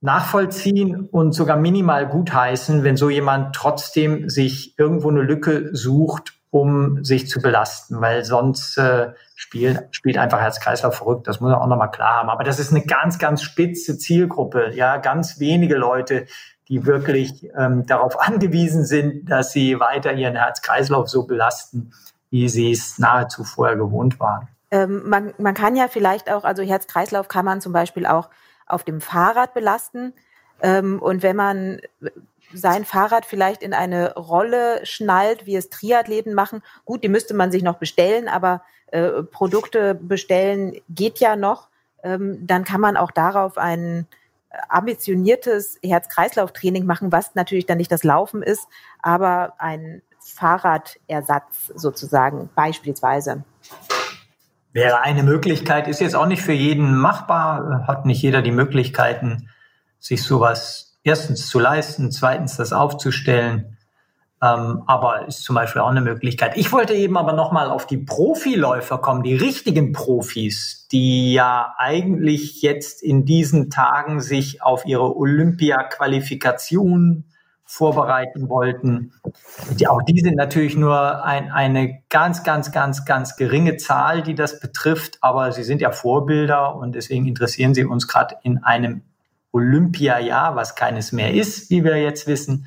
nachvollziehen und sogar minimal gutheißen, wenn so jemand trotzdem sich irgendwo eine Lücke sucht, um sich zu belasten, weil sonst äh, spielt, spielt einfach Herz-Kreislauf verrückt. Das muss man auch nochmal klar haben. Aber das ist eine ganz, ganz spitze Zielgruppe. Ja, ganz wenige Leute, die wirklich ähm, darauf <laughs> angewiesen sind, dass sie weiter ihren Herz-Kreislauf so belasten, wie sie es nahezu vorher gewohnt waren. Ähm, man, man kann ja vielleicht auch, also Herz-Kreislauf kann man zum Beispiel auch auf dem Fahrrad belasten. Ähm, und wenn man sein Fahrrad vielleicht in eine Rolle schnallt, wie es Triathleten machen, gut, die müsste man sich noch bestellen, aber äh, Produkte bestellen geht ja noch. Ähm, dann kann man auch darauf ein ambitioniertes Herz-Kreislauf-Training machen, was natürlich dann nicht das Laufen ist, aber ein Fahrradersatz sozusagen beispielsweise. Wäre eine Möglichkeit, ist jetzt auch nicht für jeden machbar, hat nicht jeder die Möglichkeiten, sich sowas erstens zu leisten, zweitens das aufzustellen. Ähm, aber ist zum Beispiel auch eine Möglichkeit. Ich wollte eben aber nochmal auf die Profiläufer kommen, die richtigen Profis, die ja eigentlich jetzt in diesen Tagen sich auf ihre Olympia-Qualifikation vorbereiten wollten. Die, auch die sind natürlich nur ein, eine ganz, ganz, ganz, ganz geringe Zahl, die das betrifft, aber sie sind ja Vorbilder und deswegen interessieren sie uns gerade in einem Olympiajahr, was keines mehr ist, wie wir jetzt wissen,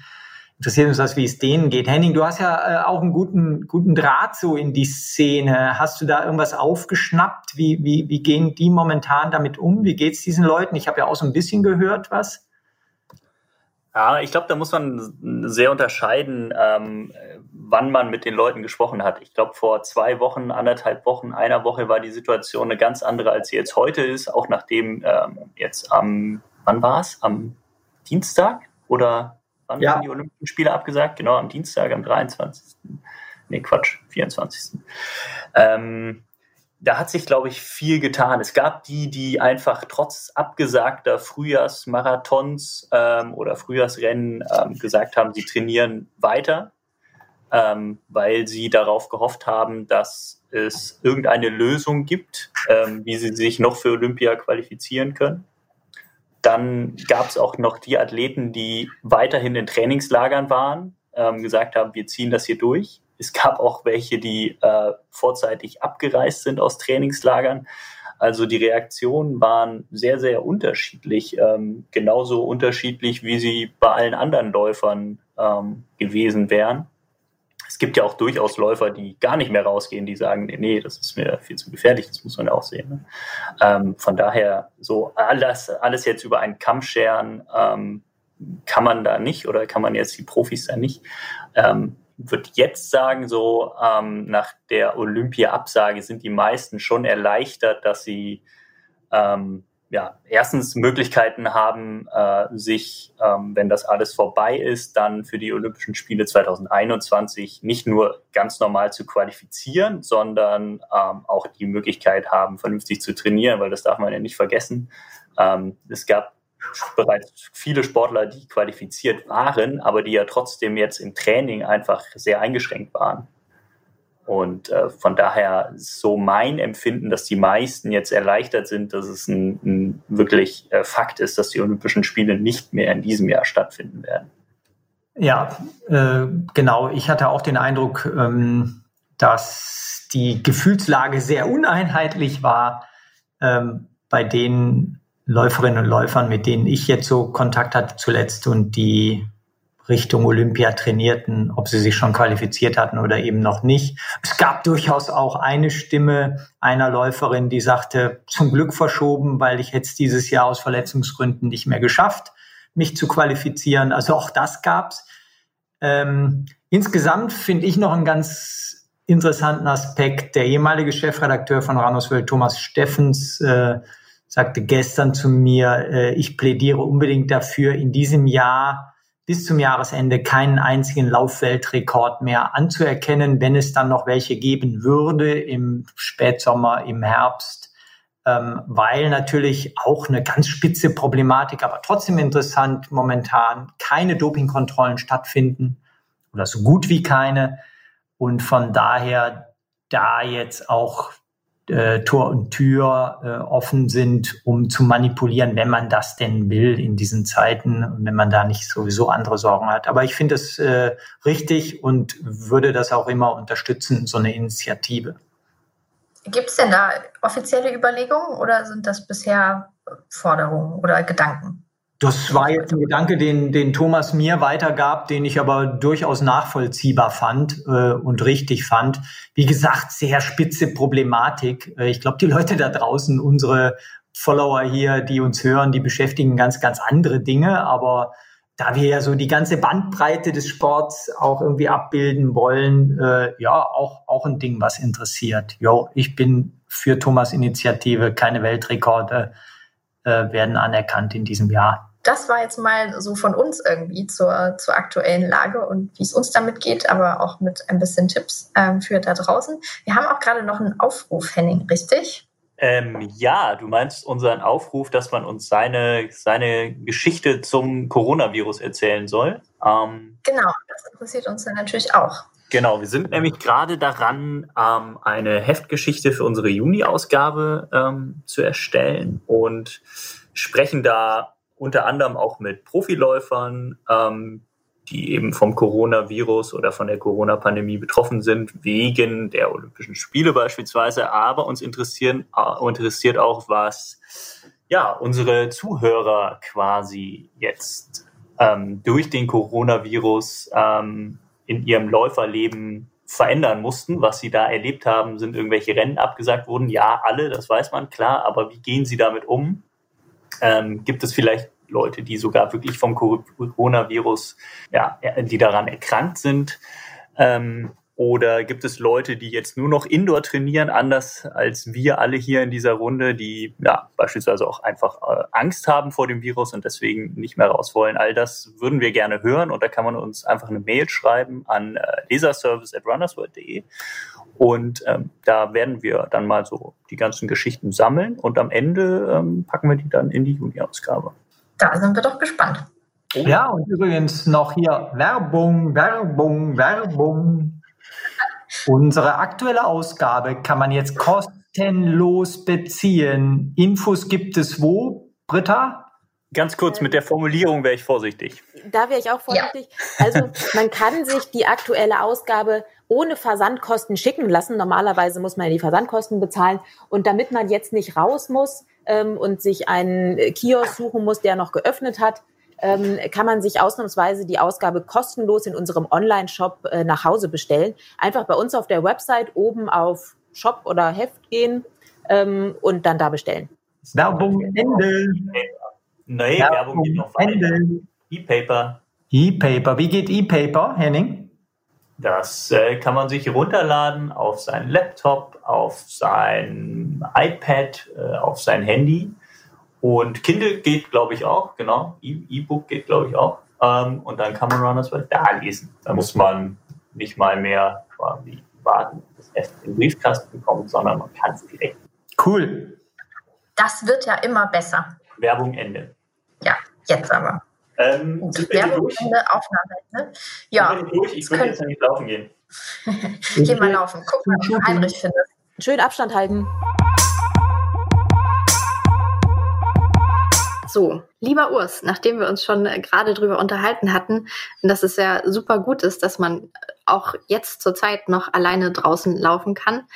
interessiert uns das, wie es denen geht. Henning, du hast ja äh, auch einen guten, guten Draht so in die Szene. Hast du da irgendwas aufgeschnappt? Wie, wie, wie gehen die momentan damit um? Wie geht es diesen Leuten? Ich habe ja auch so ein bisschen gehört, was. Ja, ich glaube, da muss man sehr unterscheiden, ähm, wann man mit den Leuten gesprochen hat. Ich glaube, vor zwei Wochen, anderthalb Wochen, einer Woche war die Situation eine ganz andere, als sie jetzt heute ist. Auch nachdem ähm, jetzt am, wann war es? Am Dienstag oder Wann ja. die Olympischen Spiele abgesagt? Genau, am Dienstag, am 23. Nee, Quatsch, 24. Ähm, da hat sich, glaube ich, viel getan. Es gab die, die einfach trotz abgesagter Frühjahrsmarathons ähm, oder Frühjahrsrennen ähm, gesagt haben, sie trainieren weiter, ähm, weil sie darauf gehofft haben, dass es irgendeine Lösung gibt, ähm, wie sie sich noch für Olympia qualifizieren können. Dann gab es auch noch die Athleten, die weiterhin in Trainingslagern waren, ähm, gesagt haben, wir ziehen das hier durch. Es gab auch welche, die äh, vorzeitig abgereist sind aus Trainingslagern. Also die Reaktionen waren sehr, sehr unterschiedlich, ähm, genauso unterschiedlich, wie sie bei allen anderen Läufern ähm, gewesen wären es gibt ja auch durchaus Läufer, die gar nicht mehr rausgehen, die sagen, nee, nee das ist mir viel zu gefährlich, das muss man ja auch sehen. Ne? Ähm, von daher, so alles, alles jetzt über einen Kamm scheren, ähm, kann man da nicht oder kann man jetzt die Profis da nicht. Würde jetzt sagen, so ähm, nach der Olympia-Absage sind die meisten schon erleichtert, dass sie ähm, ja, erstens Möglichkeiten haben, äh, sich, ähm, wenn das alles vorbei ist, dann für die Olympischen Spiele 2021 nicht nur ganz normal zu qualifizieren, sondern ähm, auch die Möglichkeit haben, vernünftig zu trainieren, weil das darf man ja nicht vergessen. Ähm, es gab bereits viele Sportler, die qualifiziert waren, aber die ja trotzdem jetzt im Training einfach sehr eingeschränkt waren. Und äh, von daher so mein Empfinden, dass die meisten jetzt erleichtert sind, dass es ein, ein wirklich äh, Fakt ist, dass die Olympischen Spiele nicht mehr in diesem Jahr stattfinden werden. Ja, äh, genau. Ich hatte auch den Eindruck, ähm, dass die Gefühlslage sehr uneinheitlich war ähm, bei den Läuferinnen und Läufern, mit denen ich jetzt so Kontakt hatte zuletzt und die Richtung Olympia trainierten, ob sie sich schon qualifiziert hatten oder eben noch nicht. Es gab durchaus auch eine Stimme einer Läuferin, die sagte, zum Glück verschoben, weil ich jetzt dieses Jahr aus Verletzungsgründen nicht mehr geschafft, mich zu qualifizieren. Also auch das gab's. Ähm, insgesamt finde ich noch einen ganz interessanten Aspekt. Der ehemalige Chefredakteur von Ranoswelt, Thomas Steffens, äh, sagte gestern zu mir, äh, ich plädiere unbedingt dafür, in diesem Jahr bis zum Jahresende keinen einzigen Laufweltrekord mehr anzuerkennen, wenn es dann noch welche geben würde im Spätsommer, im Herbst, ähm, weil natürlich auch eine ganz spitze Problematik, aber trotzdem interessant, momentan keine Dopingkontrollen stattfinden oder so gut wie keine. Und von daher da jetzt auch äh, Tor und Tür äh, offen sind, um zu manipulieren, wenn man das denn will in diesen Zeiten und wenn man da nicht sowieso andere Sorgen hat. Aber ich finde es äh, richtig und würde das auch immer unterstützen, so eine Initiative. Gibt es denn da offizielle Überlegungen oder sind das bisher Forderungen oder Gedanken? Das war jetzt ein Gedanke, den, den Thomas mir weitergab, den ich aber durchaus nachvollziehbar fand äh, und richtig fand. Wie gesagt, sehr spitze Problematik. Äh, ich glaube, die Leute da draußen, unsere Follower hier, die uns hören, die beschäftigen ganz, ganz andere Dinge. Aber da wir ja so die ganze Bandbreite des Sports auch irgendwie abbilden wollen, äh, ja, auch, auch ein Ding, was interessiert. Jo, ich bin für Thomas Initiative, keine Weltrekorde äh, werden anerkannt in diesem Jahr das war jetzt mal so von uns irgendwie zur, zur aktuellen Lage und wie es uns damit geht, aber auch mit ein bisschen Tipps ähm, für da draußen. Wir haben auch gerade noch einen Aufruf, Henning, richtig? Ähm, ja, du meinst unseren Aufruf, dass man uns seine, seine Geschichte zum Coronavirus erzählen soll. Ähm, genau, das interessiert uns dann natürlich auch. Genau, wir sind nämlich gerade daran, ähm, eine Heftgeschichte für unsere Juni-Ausgabe ähm, zu erstellen und sprechen da unter anderem auch mit Profiläufern, ähm, die eben vom Coronavirus oder von der Corona-Pandemie betroffen sind, wegen der Olympischen Spiele beispielsweise. Aber uns interessieren, äh, interessiert auch, was ja, unsere Zuhörer quasi jetzt ähm, durch den Coronavirus ähm, in ihrem Läuferleben verändern mussten. Was sie da erlebt haben, sind irgendwelche Rennen abgesagt wurden. Ja, alle, das weiß man, klar. Aber wie gehen sie damit um? Ähm, gibt es vielleicht Leute, die sogar wirklich vom Coronavirus, ja, die daran erkrankt sind? Ähm, oder gibt es Leute, die jetzt nur noch Indoor trainieren, anders als wir alle hier in dieser Runde, die ja, beispielsweise auch einfach äh, Angst haben vor dem Virus und deswegen nicht mehr raus wollen? All das würden wir gerne hören und da kann man uns einfach eine Mail schreiben an äh, leserservice at runnersworld.de und ähm, da werden wir dann mal so die ganzen Geschichten sammeln und am Ende ähm, packen wir die dann in die Juni-Ausgabe. Da sind wir doch gespannt. Ja, und übrigens noch hier Werbung, Werbung, Werbung. Unsere aktuelle Ausgabe kann man jetzt kostenlos beziehen. Infos gibt es wo, Britta? Ganz kurz, mit der Formulierung wäre ich vorsichtig. Da wäre ich auch vorsichtig. Ja. Also man kann sich die aktuelle Ausgabe ohne Versandkosten schicken lassen. Normalerweise muss man die Versandkosten bezahlen. Und damit man jetzt nicht raus muss ähm, und sich einen Kiosk suchen muss, der noch geöffnet hat, ähm, kann man sich ausnahmsweise die Ausgabe kostenlos in unserem Online-Shop äh, nach Hause bestellen. Einfach bei uns auf der Website oben auf Shop oder Heft gehen ähm, und dann da bestellen. Werbung Ende. Nee, Werbung, Werbung geht noch weiter. E-Paper. E-Paper. Wie geht E-Paper, Henning? Das äh, kann man sich runterladen auf seinen Laptop, auf sein iPad, äh, auf sein Handy. Und Kindle geht, glaube ich, auch, genau. E- E-Book geht, glaube ich, auch. Ähm, und dann kann man Runners World da lesen. Da muss man nicht mal mehr quasi warten, bis es in den Briefkasten kommt, sondern man kann es direkt. Cool. Das wird ja immer besser. Werbung Ende. Ja, jetzt aber. Ähm, Werbung Ende, Aufnahme. Ne? Ja. Durch? Ich würde jetzt nicht laufen gehen. <laughs> Geh mal laufen. Guck mal, wie Heinrich findet. Schön Abstand halten. So, lieber Urs, nachdem wir uns schon gerade drüber unterhalten hatten, dass es ja super gut ist, dass man auch jetzt zur Zeit noch alleine draußen laufen kann,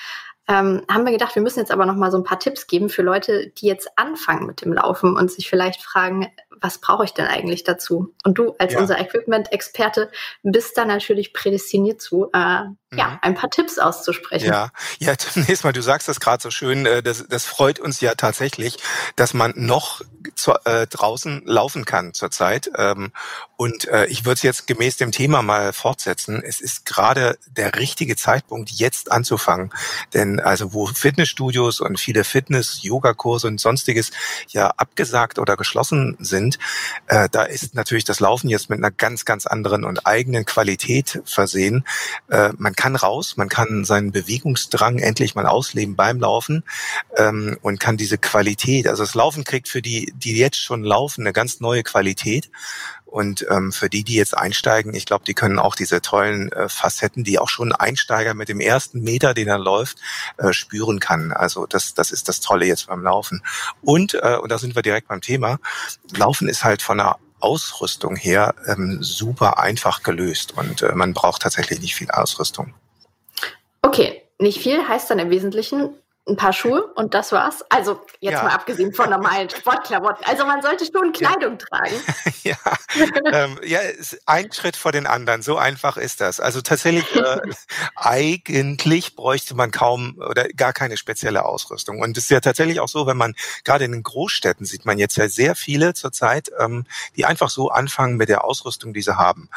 ähm, haben wir gedacht, wir müssen jetzt aber noch mal so ein paar Tipps geben für Leute, die jetzt anfangen mit dem Laufen und sich vielleicht fragen, was brauche ich denn eigentlich dazu? Und du als ja. unser Equipment-Experte bist da natürlich prädestiniert zu, äh, mhm. ja, ein paar Tipps auszusprechen. Ja, ja, <laughs> zunächst mal, du sagst das gerade so schön, äh, das, das freut uns ja tatsächlich, dass man noch zu, äh, draußen laufen kann zurzeit. Ähm, und äh, ich würde es jetzt gemäß dem Thema mal fortsetzen. Es ist gerade der richtige Zeitpunkt, jetzt anzufangen. Denn also wo Fitnessstudios und viele Fitness, Yogakurse und sonstiges ja abgesagt oder geschlossen sind, äh, da ist natürlich das Laufen jetzt mit einer ganz, ganz anderen und eigenen Qualität versehen. Äh, man kann raus, man kann seinen Bewegungsdrang endlich mal ausleben beim Laufen ähm, und kann diese Qualität, also das Laufen kriegt für die, die jetzt schon laufen, eine ganz neue Qualität. Und ähm, für die, die jetzt einsteigen, ich glaube, die können auch diese tollen äh, Facetten, die auch schon ein Einsteiger mit dem ersten Meter, den er läuft, äh, spüren kann. Also das, das ist das Tolle jetzt beim Laufen. Und, äh, und da sind wir direkt beim Thema, Laufen ist halt von der Ausrüstung her ähm, super einfach gelöst und äh, man braucht tatsächlich nicht viel Ausrüstung. Okay, nicht viel heißt dann im Wesentlichen ein paar Schuhe und das war's. Also jetzt ja. mal abgesehen von normalen <laughs> Sportklamotten. Also man sollte schon Kleidung ja. tragen. <laughs> ja, ähm, ja, ein Schritt vor den anderen. So einfach ist das. Also tatsächlich, äh, <laughs> eigentlich bräuchte man kaum oder gar keine spezielle Ausrüstung. Und es ist ja tatsächlich auch so, wenn man gerade in den Großstädten sieht man jetzt ja sehr viele zurzeit, ähm, die einfach so anfangen mit der Ausrüstung, die sie haben.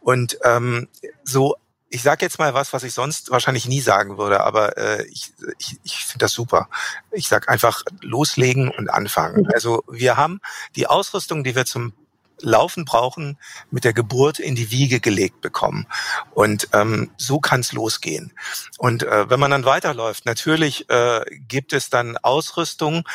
Und ähm, so ich sage jetzt mal was, was ich sonst wahrscheinlich nie sagen würde, aber äh, ich, ich, ich finde das super. Ich sag einfach loslegen und anfangen. Mhm. Also wir haben die Ausrüstung, die wir zum Laufen brauchen, mit der Geburt in die Wiege gelegt bekommen. Und ähm, so kann es losgehen. Und äh, wenn man dann weiterläuft, natürlich äh, gibt es dann Ausrüstung,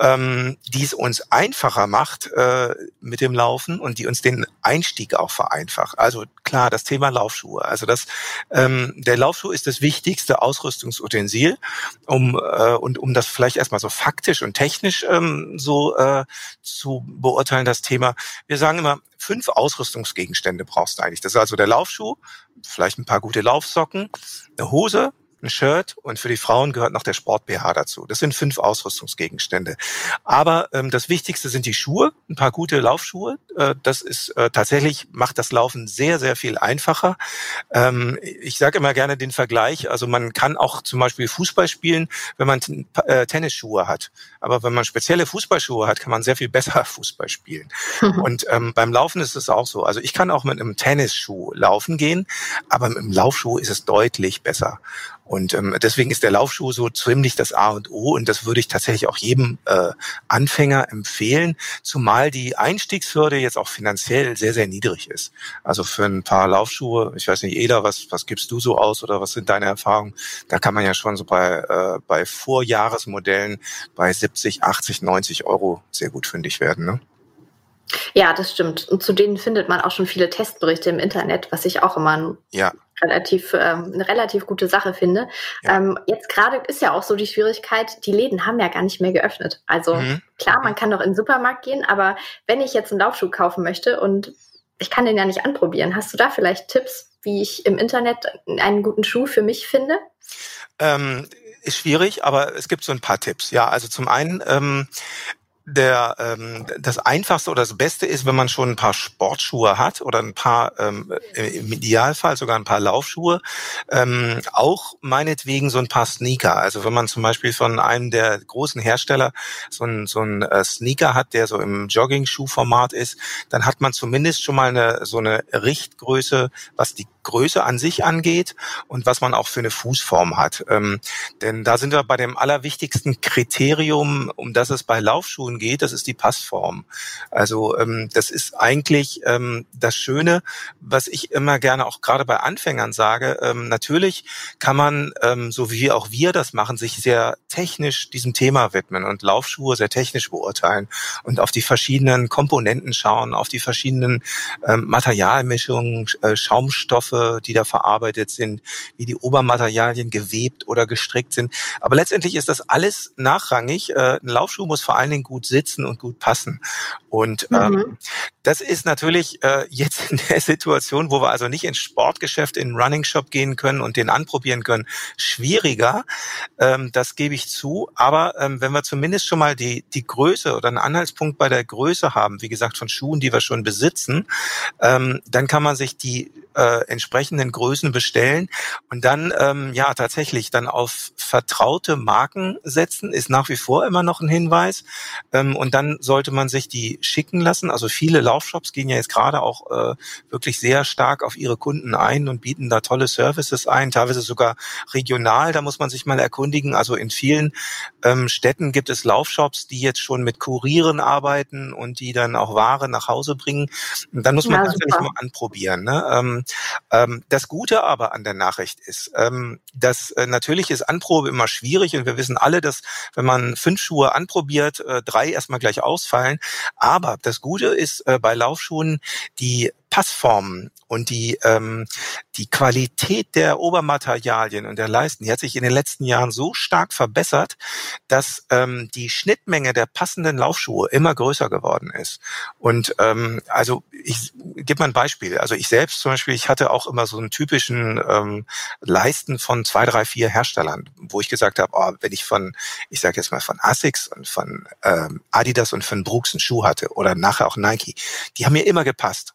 ähm, die es uns einfacher macht äh, mit dem Laufen und die uns den Einstieg auch vereinfacht. Also klar, das Thema Laufschuhe. Also das, ähm, der Laufschuh ist das wichtigste Ausrüstungsutensil, um äh, und um das vielleicht erstmal so faktisch und technisch ähm, so äh, zu beurteilen, das Thema. Wir sagen immer, fünf Ausrüstungsgegenstände brauchst du eigentlich. Das ist also der Laufschuh, vielleicht ein paar gute Laufsocken, eine Hose, ein Shirt und für die Frauen gehört noch der Sport-BH dazu. Das sind fünf Ausrüstungsgegenstände. Aber ähm, das Wichtigste sind die Schuhe, ein paar gute Laufschuhe. Äh, das ist äh, tatsächlich, macht das Laufen sehr, sehr viel einfacher. Ähm, ich sage immer gerne den Vergleich, also man kann auch zum Beispiel Fußball spielen, wenn man äh, Tennisschuhe hat. Aber wenn man spezielle Fußballschuhe hat, kann man sehr viel <laughs> besser Fußball spielen. <laughs> und ähm, beim Laufen ist es auch so. Also ich kann auch mit einem Tennisschuh laufen gehen, aber mit einem Laufschuh ist es deutlich besser. Und ähm, deswegen ist der Laufschuh so ziemlich das A und O und das würde ich tatsächlich auch jedem äh, Anfänger empfehlen, zumal die Einstiegshürde jetzt auch finanziell sehr, sehr niedrig ist. Also für ein paar Laufschuhe, ich weiß nicht, Eda, was, was gibst du so aus oder was sind deine Erfahrungen? Da kann man ja schon so bei, äh, bei Vorjahresmodellen bei 70, 80, 90 Euro sehr gut fündig werden. Ne? Ja, das stimmt. Und zu denen findet man auch schon viele Testberichte im Internet, was ich auch immer ein ja. Relativ, ähm, eine relativ gute Sache finde. Ja. Ähm, jetzt gerade ist ja auch so die Schwierigkeit, die Läden haben ja gar nicht mehr geöffnet. Also mhm. klar, man kann doch in den Supermarkt gehen, aber wenn ich jetzt einen Laufschuh kaufen möchte und ich kann den ja nicht anprobieren, hast du da vielleicht Tipps, wie ich im Internet einen guten Schuh für mich finde? Ähm, ist schwierig, aber es gibt so ein paar Tipps. Ja, also zum einen ähm, der ähm, das einfachste oder das Beste ist, wenn man schon ein paar Sportschuhe hat oder ein paar ähm, im Idealfall sogar ein paar Laufschuhe, ähm, auch meinetwegen so ein paar Sneaker. Also wenn man zum Beispiel von einem der großen Hersteller so ein so ein äh, Sneaker hat, der so im Jogging-Schuhformat ist, dann hat man zumindest schon mal eine so eine Richtgröße, was die Größe an sich angeht und was man auch für eine Fußform hat. Ähm, denn da sind wir bei dem allerwichtigsten Kriterium, um das es bei Laufschuhen geht, das ist die Passform. Also ähm, das ist eigentlich ähm, das Schöne, was ich immer gerne auch gerade bei Anfängern sage. Ähm, natürlich kann man, ähm, so wie auch wir das machen, sich sehr technisch diesem Thema widmen und Laufschuhe sehr technisch beurteilen und auf die verschiedenen Komponenten schauen, auf die verschiedenen ähm, Materialmischungen, äh, Schaumstoffe, die da verarbeitet sind, wie die Obermaterialien gewebt oder gestrickt sind. Aber letztendlich ist das alles nachrangig. Äh, ein Laufschuh muss vor allen Dingen gut sitzen und gut passen. Und ähm, mhm. das ist natürlich äh, jetzt in der Situation, wo wir also nicht ins Sportgeschäft, in einen Running Shop gehen können und den anprobieren können, schwieriger. Ähm, das gebe ich zu. Aber ähm, wenn wir zumindest schon mal die, die Größe oder einen Anhaltspunkt bei der Größe haben, wie gesagt, von Schuhen, die wir schon besitzen, ähm, dann kann man sich die äh, entsprechenden Größen bestellen und dann ähm, ja tatsächlich dann auf vertraute Marken setzen, ist nach wie vor immer noch ein Hinweis. Ähm, und dann sollte man sich die schicken lassen. Also viele Laufshops gehen ja jetzt gerade auch äh, wirklich sehr stark auf ihre Kunden ein und bieten da tolle Services ein, teilweise sogar regional. Da muss man sich mal erkundigen. Also in vielen ähm, Städten gibt es Laufshops, die jetzt schon mit Kurieren arbeiten und die dann auch Ware nach Hause bringen. Und dann muss man ja, natürlich mal anprobieren. Ne? Ähm, das Gute aber an der Nachricht ist, ähm, dass äh, natürlich ist Anprobe immer schwierig und wir wissen alle, dass wenn man fünf Schuhe anprobiert, äh, drei erstmal gleich ausfallen. Aber das Gute ist äh, bei Laufschuhen, die Passformen und die, ähm, die Qualität der Obermaterialien und der Leisten, die hat sich in den letzten Jahren so stark verbessert, dass ähm, die Schnittmenge der passenden Laufschuhe immer größer geworden ist. Und ähm, also ich gebe mal ein Beispiel. Also ich selbst zum Beispiel, ich hatte auch immer so einen typischen ähm, Leisten von zwei, drei, vier Herstellern, wo ich gesagt habe, oh, wenn ich von, ich sage jetzt mal von Asics und von ähm, Adidas und von Brooks einen Schuh hatte oder nachher auch Nike, die haben mir immer gepasst.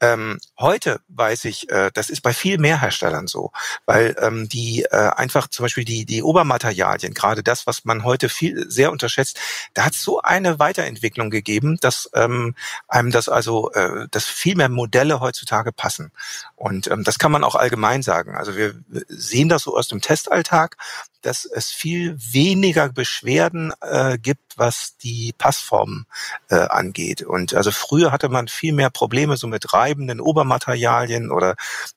Ähm, heute weiß ich, äh, das ist bei viel mehr Herstellern so, weil ähm, die äh, einfach zum Beispiel die, die Obermaterialien, gerade das, was man heute viel sehr unterschätzt, da hat es so eine Weiterentwicklung gegeben, dass ähm, einem das also, äh, dass viel mehr Modelle heutzutage passen. Und ähm, das kann man auch allgemein sagen. Also wir sehen das so aus dem Testalltag, dass es viel weniger Beschwerden äh, gibt, was die Passform äh, angeht. Und also früher hatte man viel mehr Probleme so mit reibenden Obermaterialien oder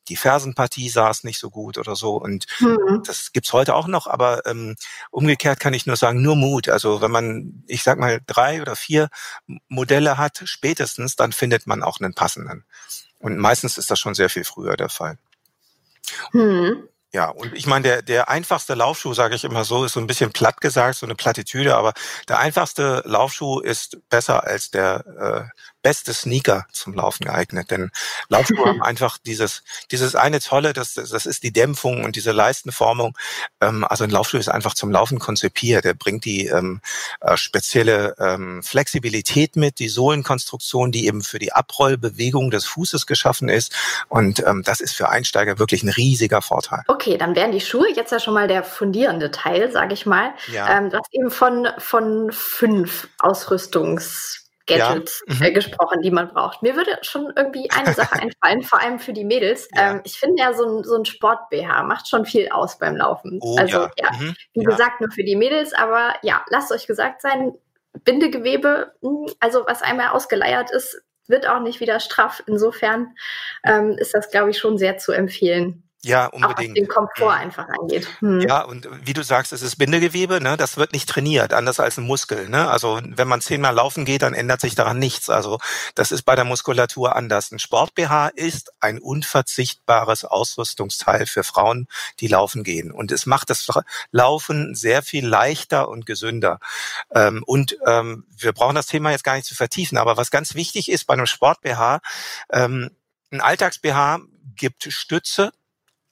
die Fersenpartie saß nicht so gut oder so. Und mhm. das gibt's heute auch noch, aber ähm, umgekehrt kann ich nur sagen, nur Mut. Also wenn man, ich sag mal, drei oder vier Modelle hat, spätestens, dann findet man auch einen passenden. Und meistens ist das schon sehr viel früher der Fall. Mhm. Ja, und ich meine, der, der einfachste Laufschuh, sage ich immer so, ist so ein bisschen platt gesagt, so eine Plattitüde, aber der einfachste Laufschuh ist besser als der äh, beste Sneaker zum Laufen geeignet. Denn Laufschuhe haben <laughs> einfach dieses, dieses eine Tolle, das, das ist die Dämpfung und diese Leistenformung. Ähm, also ein Laufschuh ist einfach zum Laufen konzipiert. Er bringt die ähm, äh, spezielle ähm, Flexibilität mit, die Sohlenkonstruktion, die eben für die Abrollbewegung des Fußes geschaffen ist. Und ähm, das ist für Einsteiger wirklich ein riesiger Vorteil. Okay, dann wären die Schuhe jetzt ja schon mal der fundierende Teil, sage ich mal. Ja. Ähm, du hast eben von, von fünf Ausrüstungs Gadgets ja. mhm. äh, gesprochen, die man braucht. Mir würde schon irgendwie eine Sache <laughs> einfallen, vor allem für die Mädels. Ja. Ähm, ich finde ja, so ein, so ein Sport-BH macht schon viel aus beim Laufen. Oh, also ja, ja mhm. wie gesagt, nur für die Mädels, aber ja, lasst euch gesagt sein, Bindegewebe, hm, also was einmal ausgeleiert ist, wird auch nicht wieder straff. Insofern ähm, ist das, glaube ich, schon sehr zu empfehlen. Ja, unbedingt. Auch was den Komfort mhm. einfach angeht. Hm. Ja, und wie du sagst, es ist Bindegewebe, ne? das wird nicht trainiert, anders als ein Muskel. Ne? Also wenn man zehnmal laufen geht, dann ändert sich daran nichts. Also das ist bei der Muskulatur anders. Ein Sport-BH ist ein unverzichtbares Ausrüstungsteil für Frauen, die laufen gehen. Und es macht das Laufen sehr viel leichter und gesünder. Ähm, und ähm, wir brauchen das Thema jetzt gar nicht zu vertiefen, aber was ganz wichtig ist bei einem Sport-BH, ähm, ein Alltags-BH gibt Stütze,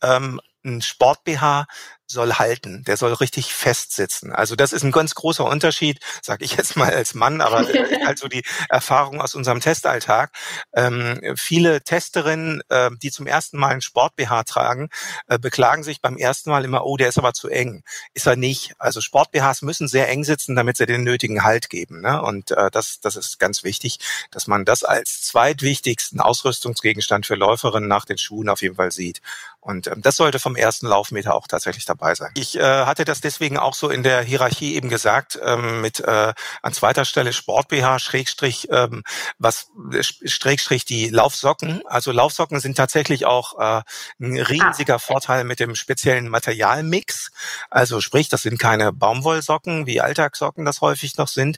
ähm, ein Sport-BH soll halten, der soll richtig festsitzen. Also das ist ein ganz großer Unterschied, sage ich jetzt mal als Mann, aber <laughs> halt so die Erfahrung aus unserem Testalltag. Ähm, viele Testerinnen, äh, die zum ersten Mal einen Sport-BH tragen, äh, beklagen sich beim ersten Mal immer, oh, der ist aber zu eng. Ist er nicht. Also Sport-BHs müssen sehr eng sitzen, damit sie den nötigen Halt geben. Ne? Und äh, das, das ist ganz wichtig, dass man das als zweitwichtigsten Ausrüstungsgegenstand für Läuferinnen nach den Schuhen auf jeden Fall sieht. Und ähm, das sollte vom ersten Laufmeter auch tatsächlich dabei sein. Ich äh, hatte das deswegen auch so in der Hierarchie eben gesagt, ähm, mit äh, an zweiter Stelle Sport BH, Schrägstrich, ähm, was Schrägstrich die Laufsocken. Also Laufsocken sind tatsächlich auch äh, ein riesiger ah. Vorteil mit dem speziellen Materialmix. Also sprich, das sind keine Baumwollsocken, wie Alltagssocken das häufig noch sind.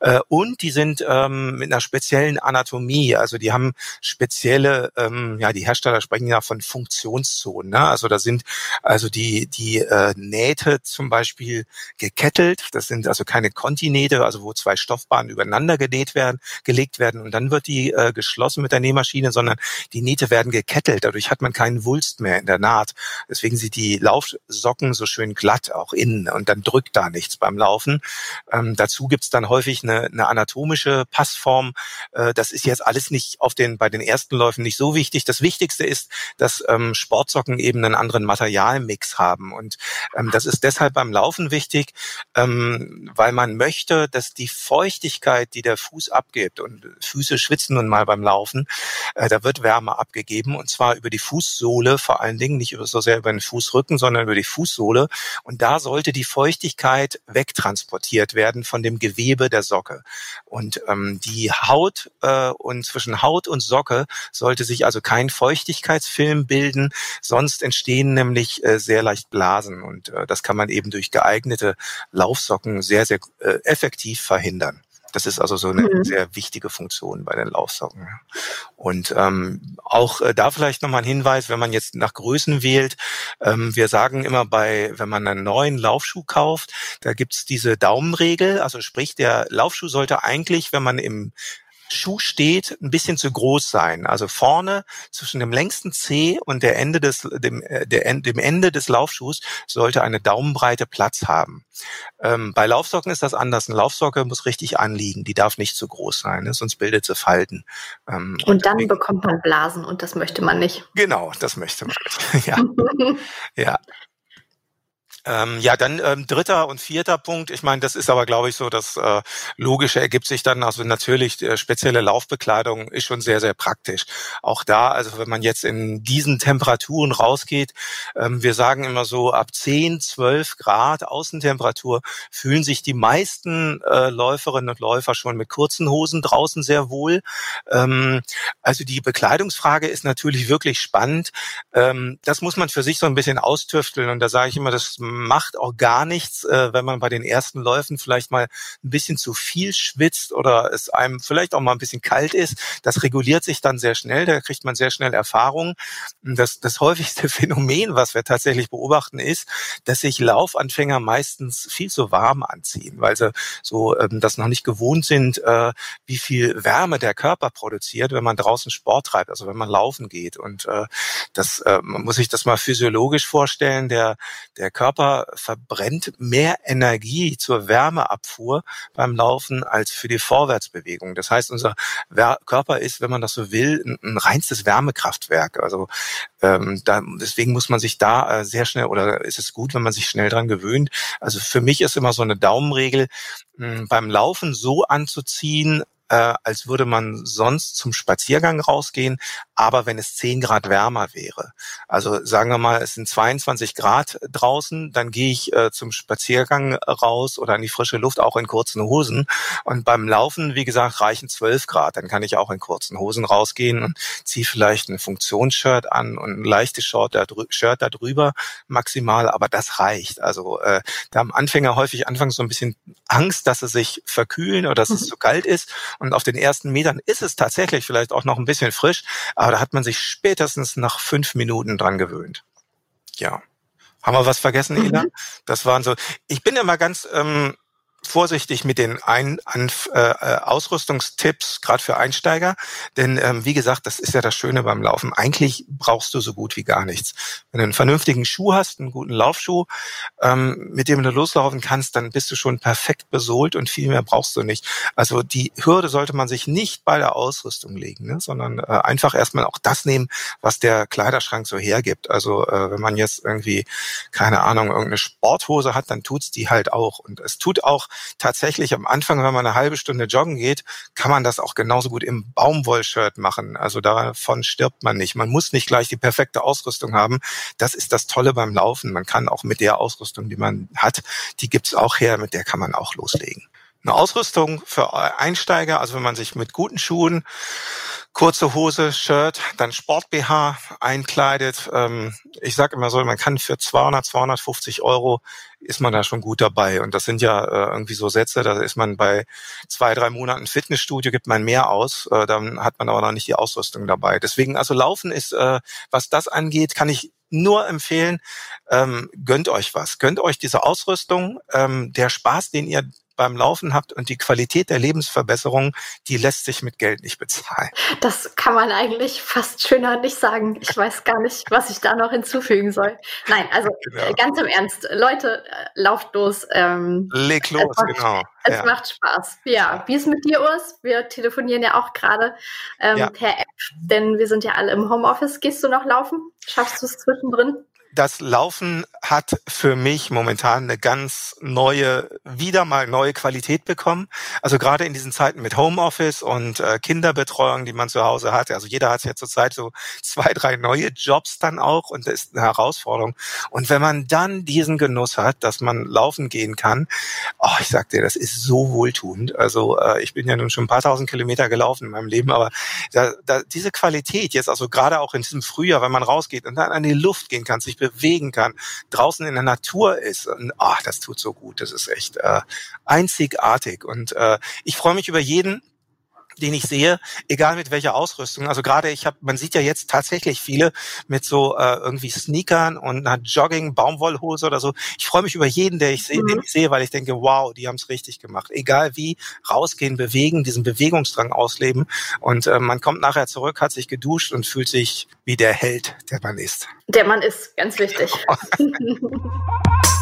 Äh, und die sind ähm, mit einer speziellen Anatomie. Also die haben spezielle, ähm, ja, die Hersteller sprechen ja von Funktionszonen. Ne? Also da sind also die, die äh, Nähte zum Beispiel gekettelt. Das sind also keine Kontinähte, also wo zwei Stoffbahnen übereinander genäht werden, gelegt werden und dann wird die äh, geschlossen mit der Nähmaschine, sondern die Nähte werden gekettelt. Dadurch hat man keinen Wulst mehr in der Naht. Deswegen sind die Laufsocken so schön glatt auch innen und dann drückt da nichts beim Laufen. Ähm, dazu gibt's dann häufig eine, eine anatomische Passform. Äh, das ist jetzt alles nicht auf den bei den ersten Läufen nicht so wichtig. Das Wichtigste ist, dass ähm, Sportsocken Socken eben einen anderen Materialmix haben. Und ähm, das ist deshalb beim Laufen wichtig, ähm, weil man möchte, dass die Feuchtigkeit, die der Fuß abgibt, und Füße schwitzen nun mal beim Laufen, äh, da wird Wärme abgegeben und zwar über die Fußsohle vor allen Dingen, nicht so sehr über den Fußrücken, sondern über die Fußsohle. Und da sollte die Feuchtigkeit wegtransportiert werden von dem Gewebe der Socke. Und ähm, die Haut äh, und zwischen Haut und Socke sollte sich also kein Feuchtigkeitsfilm bilden, Sonst entstehen nämlich äh, sehr leicht Blasen und äh, das kann man eben durch geeignete Laufsocken sehr, sehr äh, effektiv verhindern. Das ist also so eine mhm. sehr wichtige Funktion bei den Laufsocken. Und ähm, auch äh, da vielleicht nochmal ein Hinweis, wenn man jetzt nach Größen wählt. Ähm, wir sagen immer bei, wenn man einen neuen Laufschuh kauft, da gibt's diese Daumenregel. Also sprich, der Laufschuh sollte eigentlich, wenn man im Schuh steht, ein bisschen zu groß sein. Also vorne zwischen dem längsten C und der Ende des, dem, äh, der, dem Ende des Laufschuhs sollte eine Daumenbreite Platz haben. Ähm, bei Laufsocken ist das anders. Eine Laufsocke muss richtig anliegen. Die darf nicht zu groß sein, ne? sonst bildet sie Falten. Ähm, und, und dann deswegen, bekommt man Blasen und das möchte man nicht. Genau, das möchte man nicht. <laughs> ja. <laughs> ja. Ähm, ja, dann ähm, dritter und vierter Punkt. Ich meine, das ist aber, glaube ich, so das äh, Logische ergibt sich dann. Also natürlich äh, spezielle Laufbekleidung ist schon sehr, sehr praktisch. Auch da, also wenn man jetzt in diesen Temperaturen rausgeht, ähm, wir sagen immer so, ab 10, 12 Grad Außentemperatur fühlen sich die meisten äh, Läuferinnen und Läufer schon mit kurzen Hosen draußen sehr wohl. Ähm, also die Bekleidungsfrage ist natürlich wirklich spannend. Ähm, das muss man für sich so ein bisschen austüfteln. Und da sage ich immer, das macht auch gar nichts, äh, wenn man bei den ersten Läufen vielleicht mal ein bisschen zu viel schwitzt oder es einem vielleicht auch mal ein bisschen kalt ist. Das reguliert sich dann sehr schnell, da kriegt man sehr schnell Erfahrung. Das, das häufigste <laughs> Phänomen, was wir tatsächlich beobachten, ist, dass sich Laufanfänger meistens viel zu warm anziehen, weil sie so ähm, das noch nicht gewohnt sind, äh, wie viel Wärme der Körper produziert, wenn man draußen Sport treibt, also wenn man laufen geht. Und äh, das äh, muss sich das mal physiologisch vorstellen. Der, der Körper verbrennt mehr Energie zur Wärmeabfuhr beim Laufen als für die Vorwärtsbewegung. Das heißt, unser Körper ist, wenn man das so will, ein, ein reinstes Wärmekraftwerk. Also ähm, da, deswegen muss man sich da äh, sehr schnell oder ist es gut, wenn man sich schnell dran gewöhnt. Also für mich ist immer so eine Daumenregel, mh, beim Laufen so anzuziehen, äh, als würde man sonst zum Spaziergang rausgehen, aber wenn es 10 Grad wärmer wäre. Also sagen wir mal, es sind 22 Grad draußen, dann gehe ich äh, zum Spaziergang raus oder in die frische Luft auch in kurzen Hosen. Und beim Laufen, wie gesagt, reichen 12 Grad. Dann kann ich auch in kurzen Hosen rausgehen und ziehe vielleicht ein Funktionsshirt an und ein leichtes Shirt da, Shirt da drüber maximal, aber das reicht. Also äh, da haben Anfänger häufig anfangs so ein bisschen Angst, dass sie sich verkühlen oder dass es mhm. zu kalt ist. Und auf den ersten Metern ist es tatsächlich vielleicht auch noch ein bisschen frisch, aber da hat man sich spätestens nach fünf Minuten dran gewöhnt. Ja. Haben wir was vergessen, Ela? Mhm. Das waren so. Ich bin immer ganz ähm, vorsichtig mit den Ein An äh, äh, Ausrüstungstipps, gerade für Einsteiger. Denn ähm, wie gesagt, das ist ja das Schöne beim Laufen. Eigentlich brauchst du so gut wie gar nichts. Wenn du einen vernünftigen Schuh hast, einen guten Laufschuh, ähm, mit dem du loslaufen kannst, dann bist du schon perfekt besohlt und viel mehr brauchst du nicht. Also die Hürde sollte man sich nicht bei der Ausrüstung legen, ne? sondern äh, einfach erstmal auch das nehmen, was der Kleiderschrank so hergibt. Also äh, wenn man jetzt irgendwie, keine Ahnung, irgendeine Sporthose hat, dann tut's die halt auch. Und es tut auch tatsächlich am Anfang, wenn man eine halbe Stunde joggen geht, kann man das auch genauso gut im Baumwollshirt machen. Also davon stirbt man nicht. Man muss nicht gleich die perfekte Ausrüstung haben. Das ist das Tolle beim Laufen. Man kann auch mit der Ausrüstung, die man hat, die gibt's auch her, mit der kann man auch loslegen. Eine Ausrüstung für Einsteiger, also wenn man sich mit guten Schuhen, kurze Hose, Shirt, dann Sport BH einkleidet. Ähm, ich sage immer so, man kann für 200, 250 Euro ist man da schon gut dabei. Und das sind ja äh, irgendwie so Sätze, da ist man bei zwei, drei Monaten Fitnessstudio, gibt man mehr aus, äh, dann hat man aber noch nicht die Ausrüstung dabei. Deswegen, also Laufen ist, äh, was das angeht, kann ich nur empfehlen, ähm, gönnt euch was. Gönnt euch diese Ausrüstung. Ähm, der Spaß, den ihr beim Laufen habt und die Qualität der Lebensverbesserung, die lässt sich mit Geld nicht bezahlen. Das kann man eigentlich fast schöner nicht sagen. Ich weiß gar nicht, was ich da noch hinzufügen soll. Nein, also genau. Äh, ganz im Ernst, Leute, äh, lauft los. Ähm, Leg los, macht, genau. Es ja. macht Spaß. Ja, wie ist mit dir, Urs? Wir telefonieren ja auch gerade ähm, ja. per App, denn wir sind ja alle im Homeoffice. Gehst du noch laufen? Schaffst du es zwischendrin? Das Laufen hat für mich momentan eine ganz neue, wieder mal neue Qualität bekommen. Also gerade in diesen Zeiten mit Homeoffice und äh, Kinderbetreuung, die man zu Hause hat. Also jeder hat ja zurzeit so <laughs> zwei, drei neue Jobs dann auch und das ist eine Herausforderung. Und wenn man dann diesen Genuss hat, dass man laufen gehen kann, oh, ich sag dir, das ist so wohltuend. Also äh, ich bin ja nun schon ein paar tausend Kilometer gelaufen in meinem Leben, aber da, da, diese Qualität jetzt, also gerade auch in diesem Frühjahr, wenn man rausgeht und dann an die Luft gehen kann, sich bewegen kann, draußen in der Natur ist. Und ach, das tut so gut. Das ist echt äh, einzigartig. Und äh, ich freue mich über jeden, den ich sehe, egal mit welcher Ausrüstung. Also gerade ich habe, man sieht ja jetzt tatsächlich viele mit so äh, irgendwie Sneakern und einer Jogging, Baumwollhose oder so. Ich freue mich über jeden, der ich sehe, mhm. den ich sehe, weil ich denke, wow, die haben es richtig gemacht. Egal wie, rausgehen, bewegen, diesen Bewegungsdrang ausleben und äh, man kommt nachher zurück, hat sich geduscht und fühlt sich wie der Held, der man ist. Der man ist, ganz wichtig. <laughs> <laughs>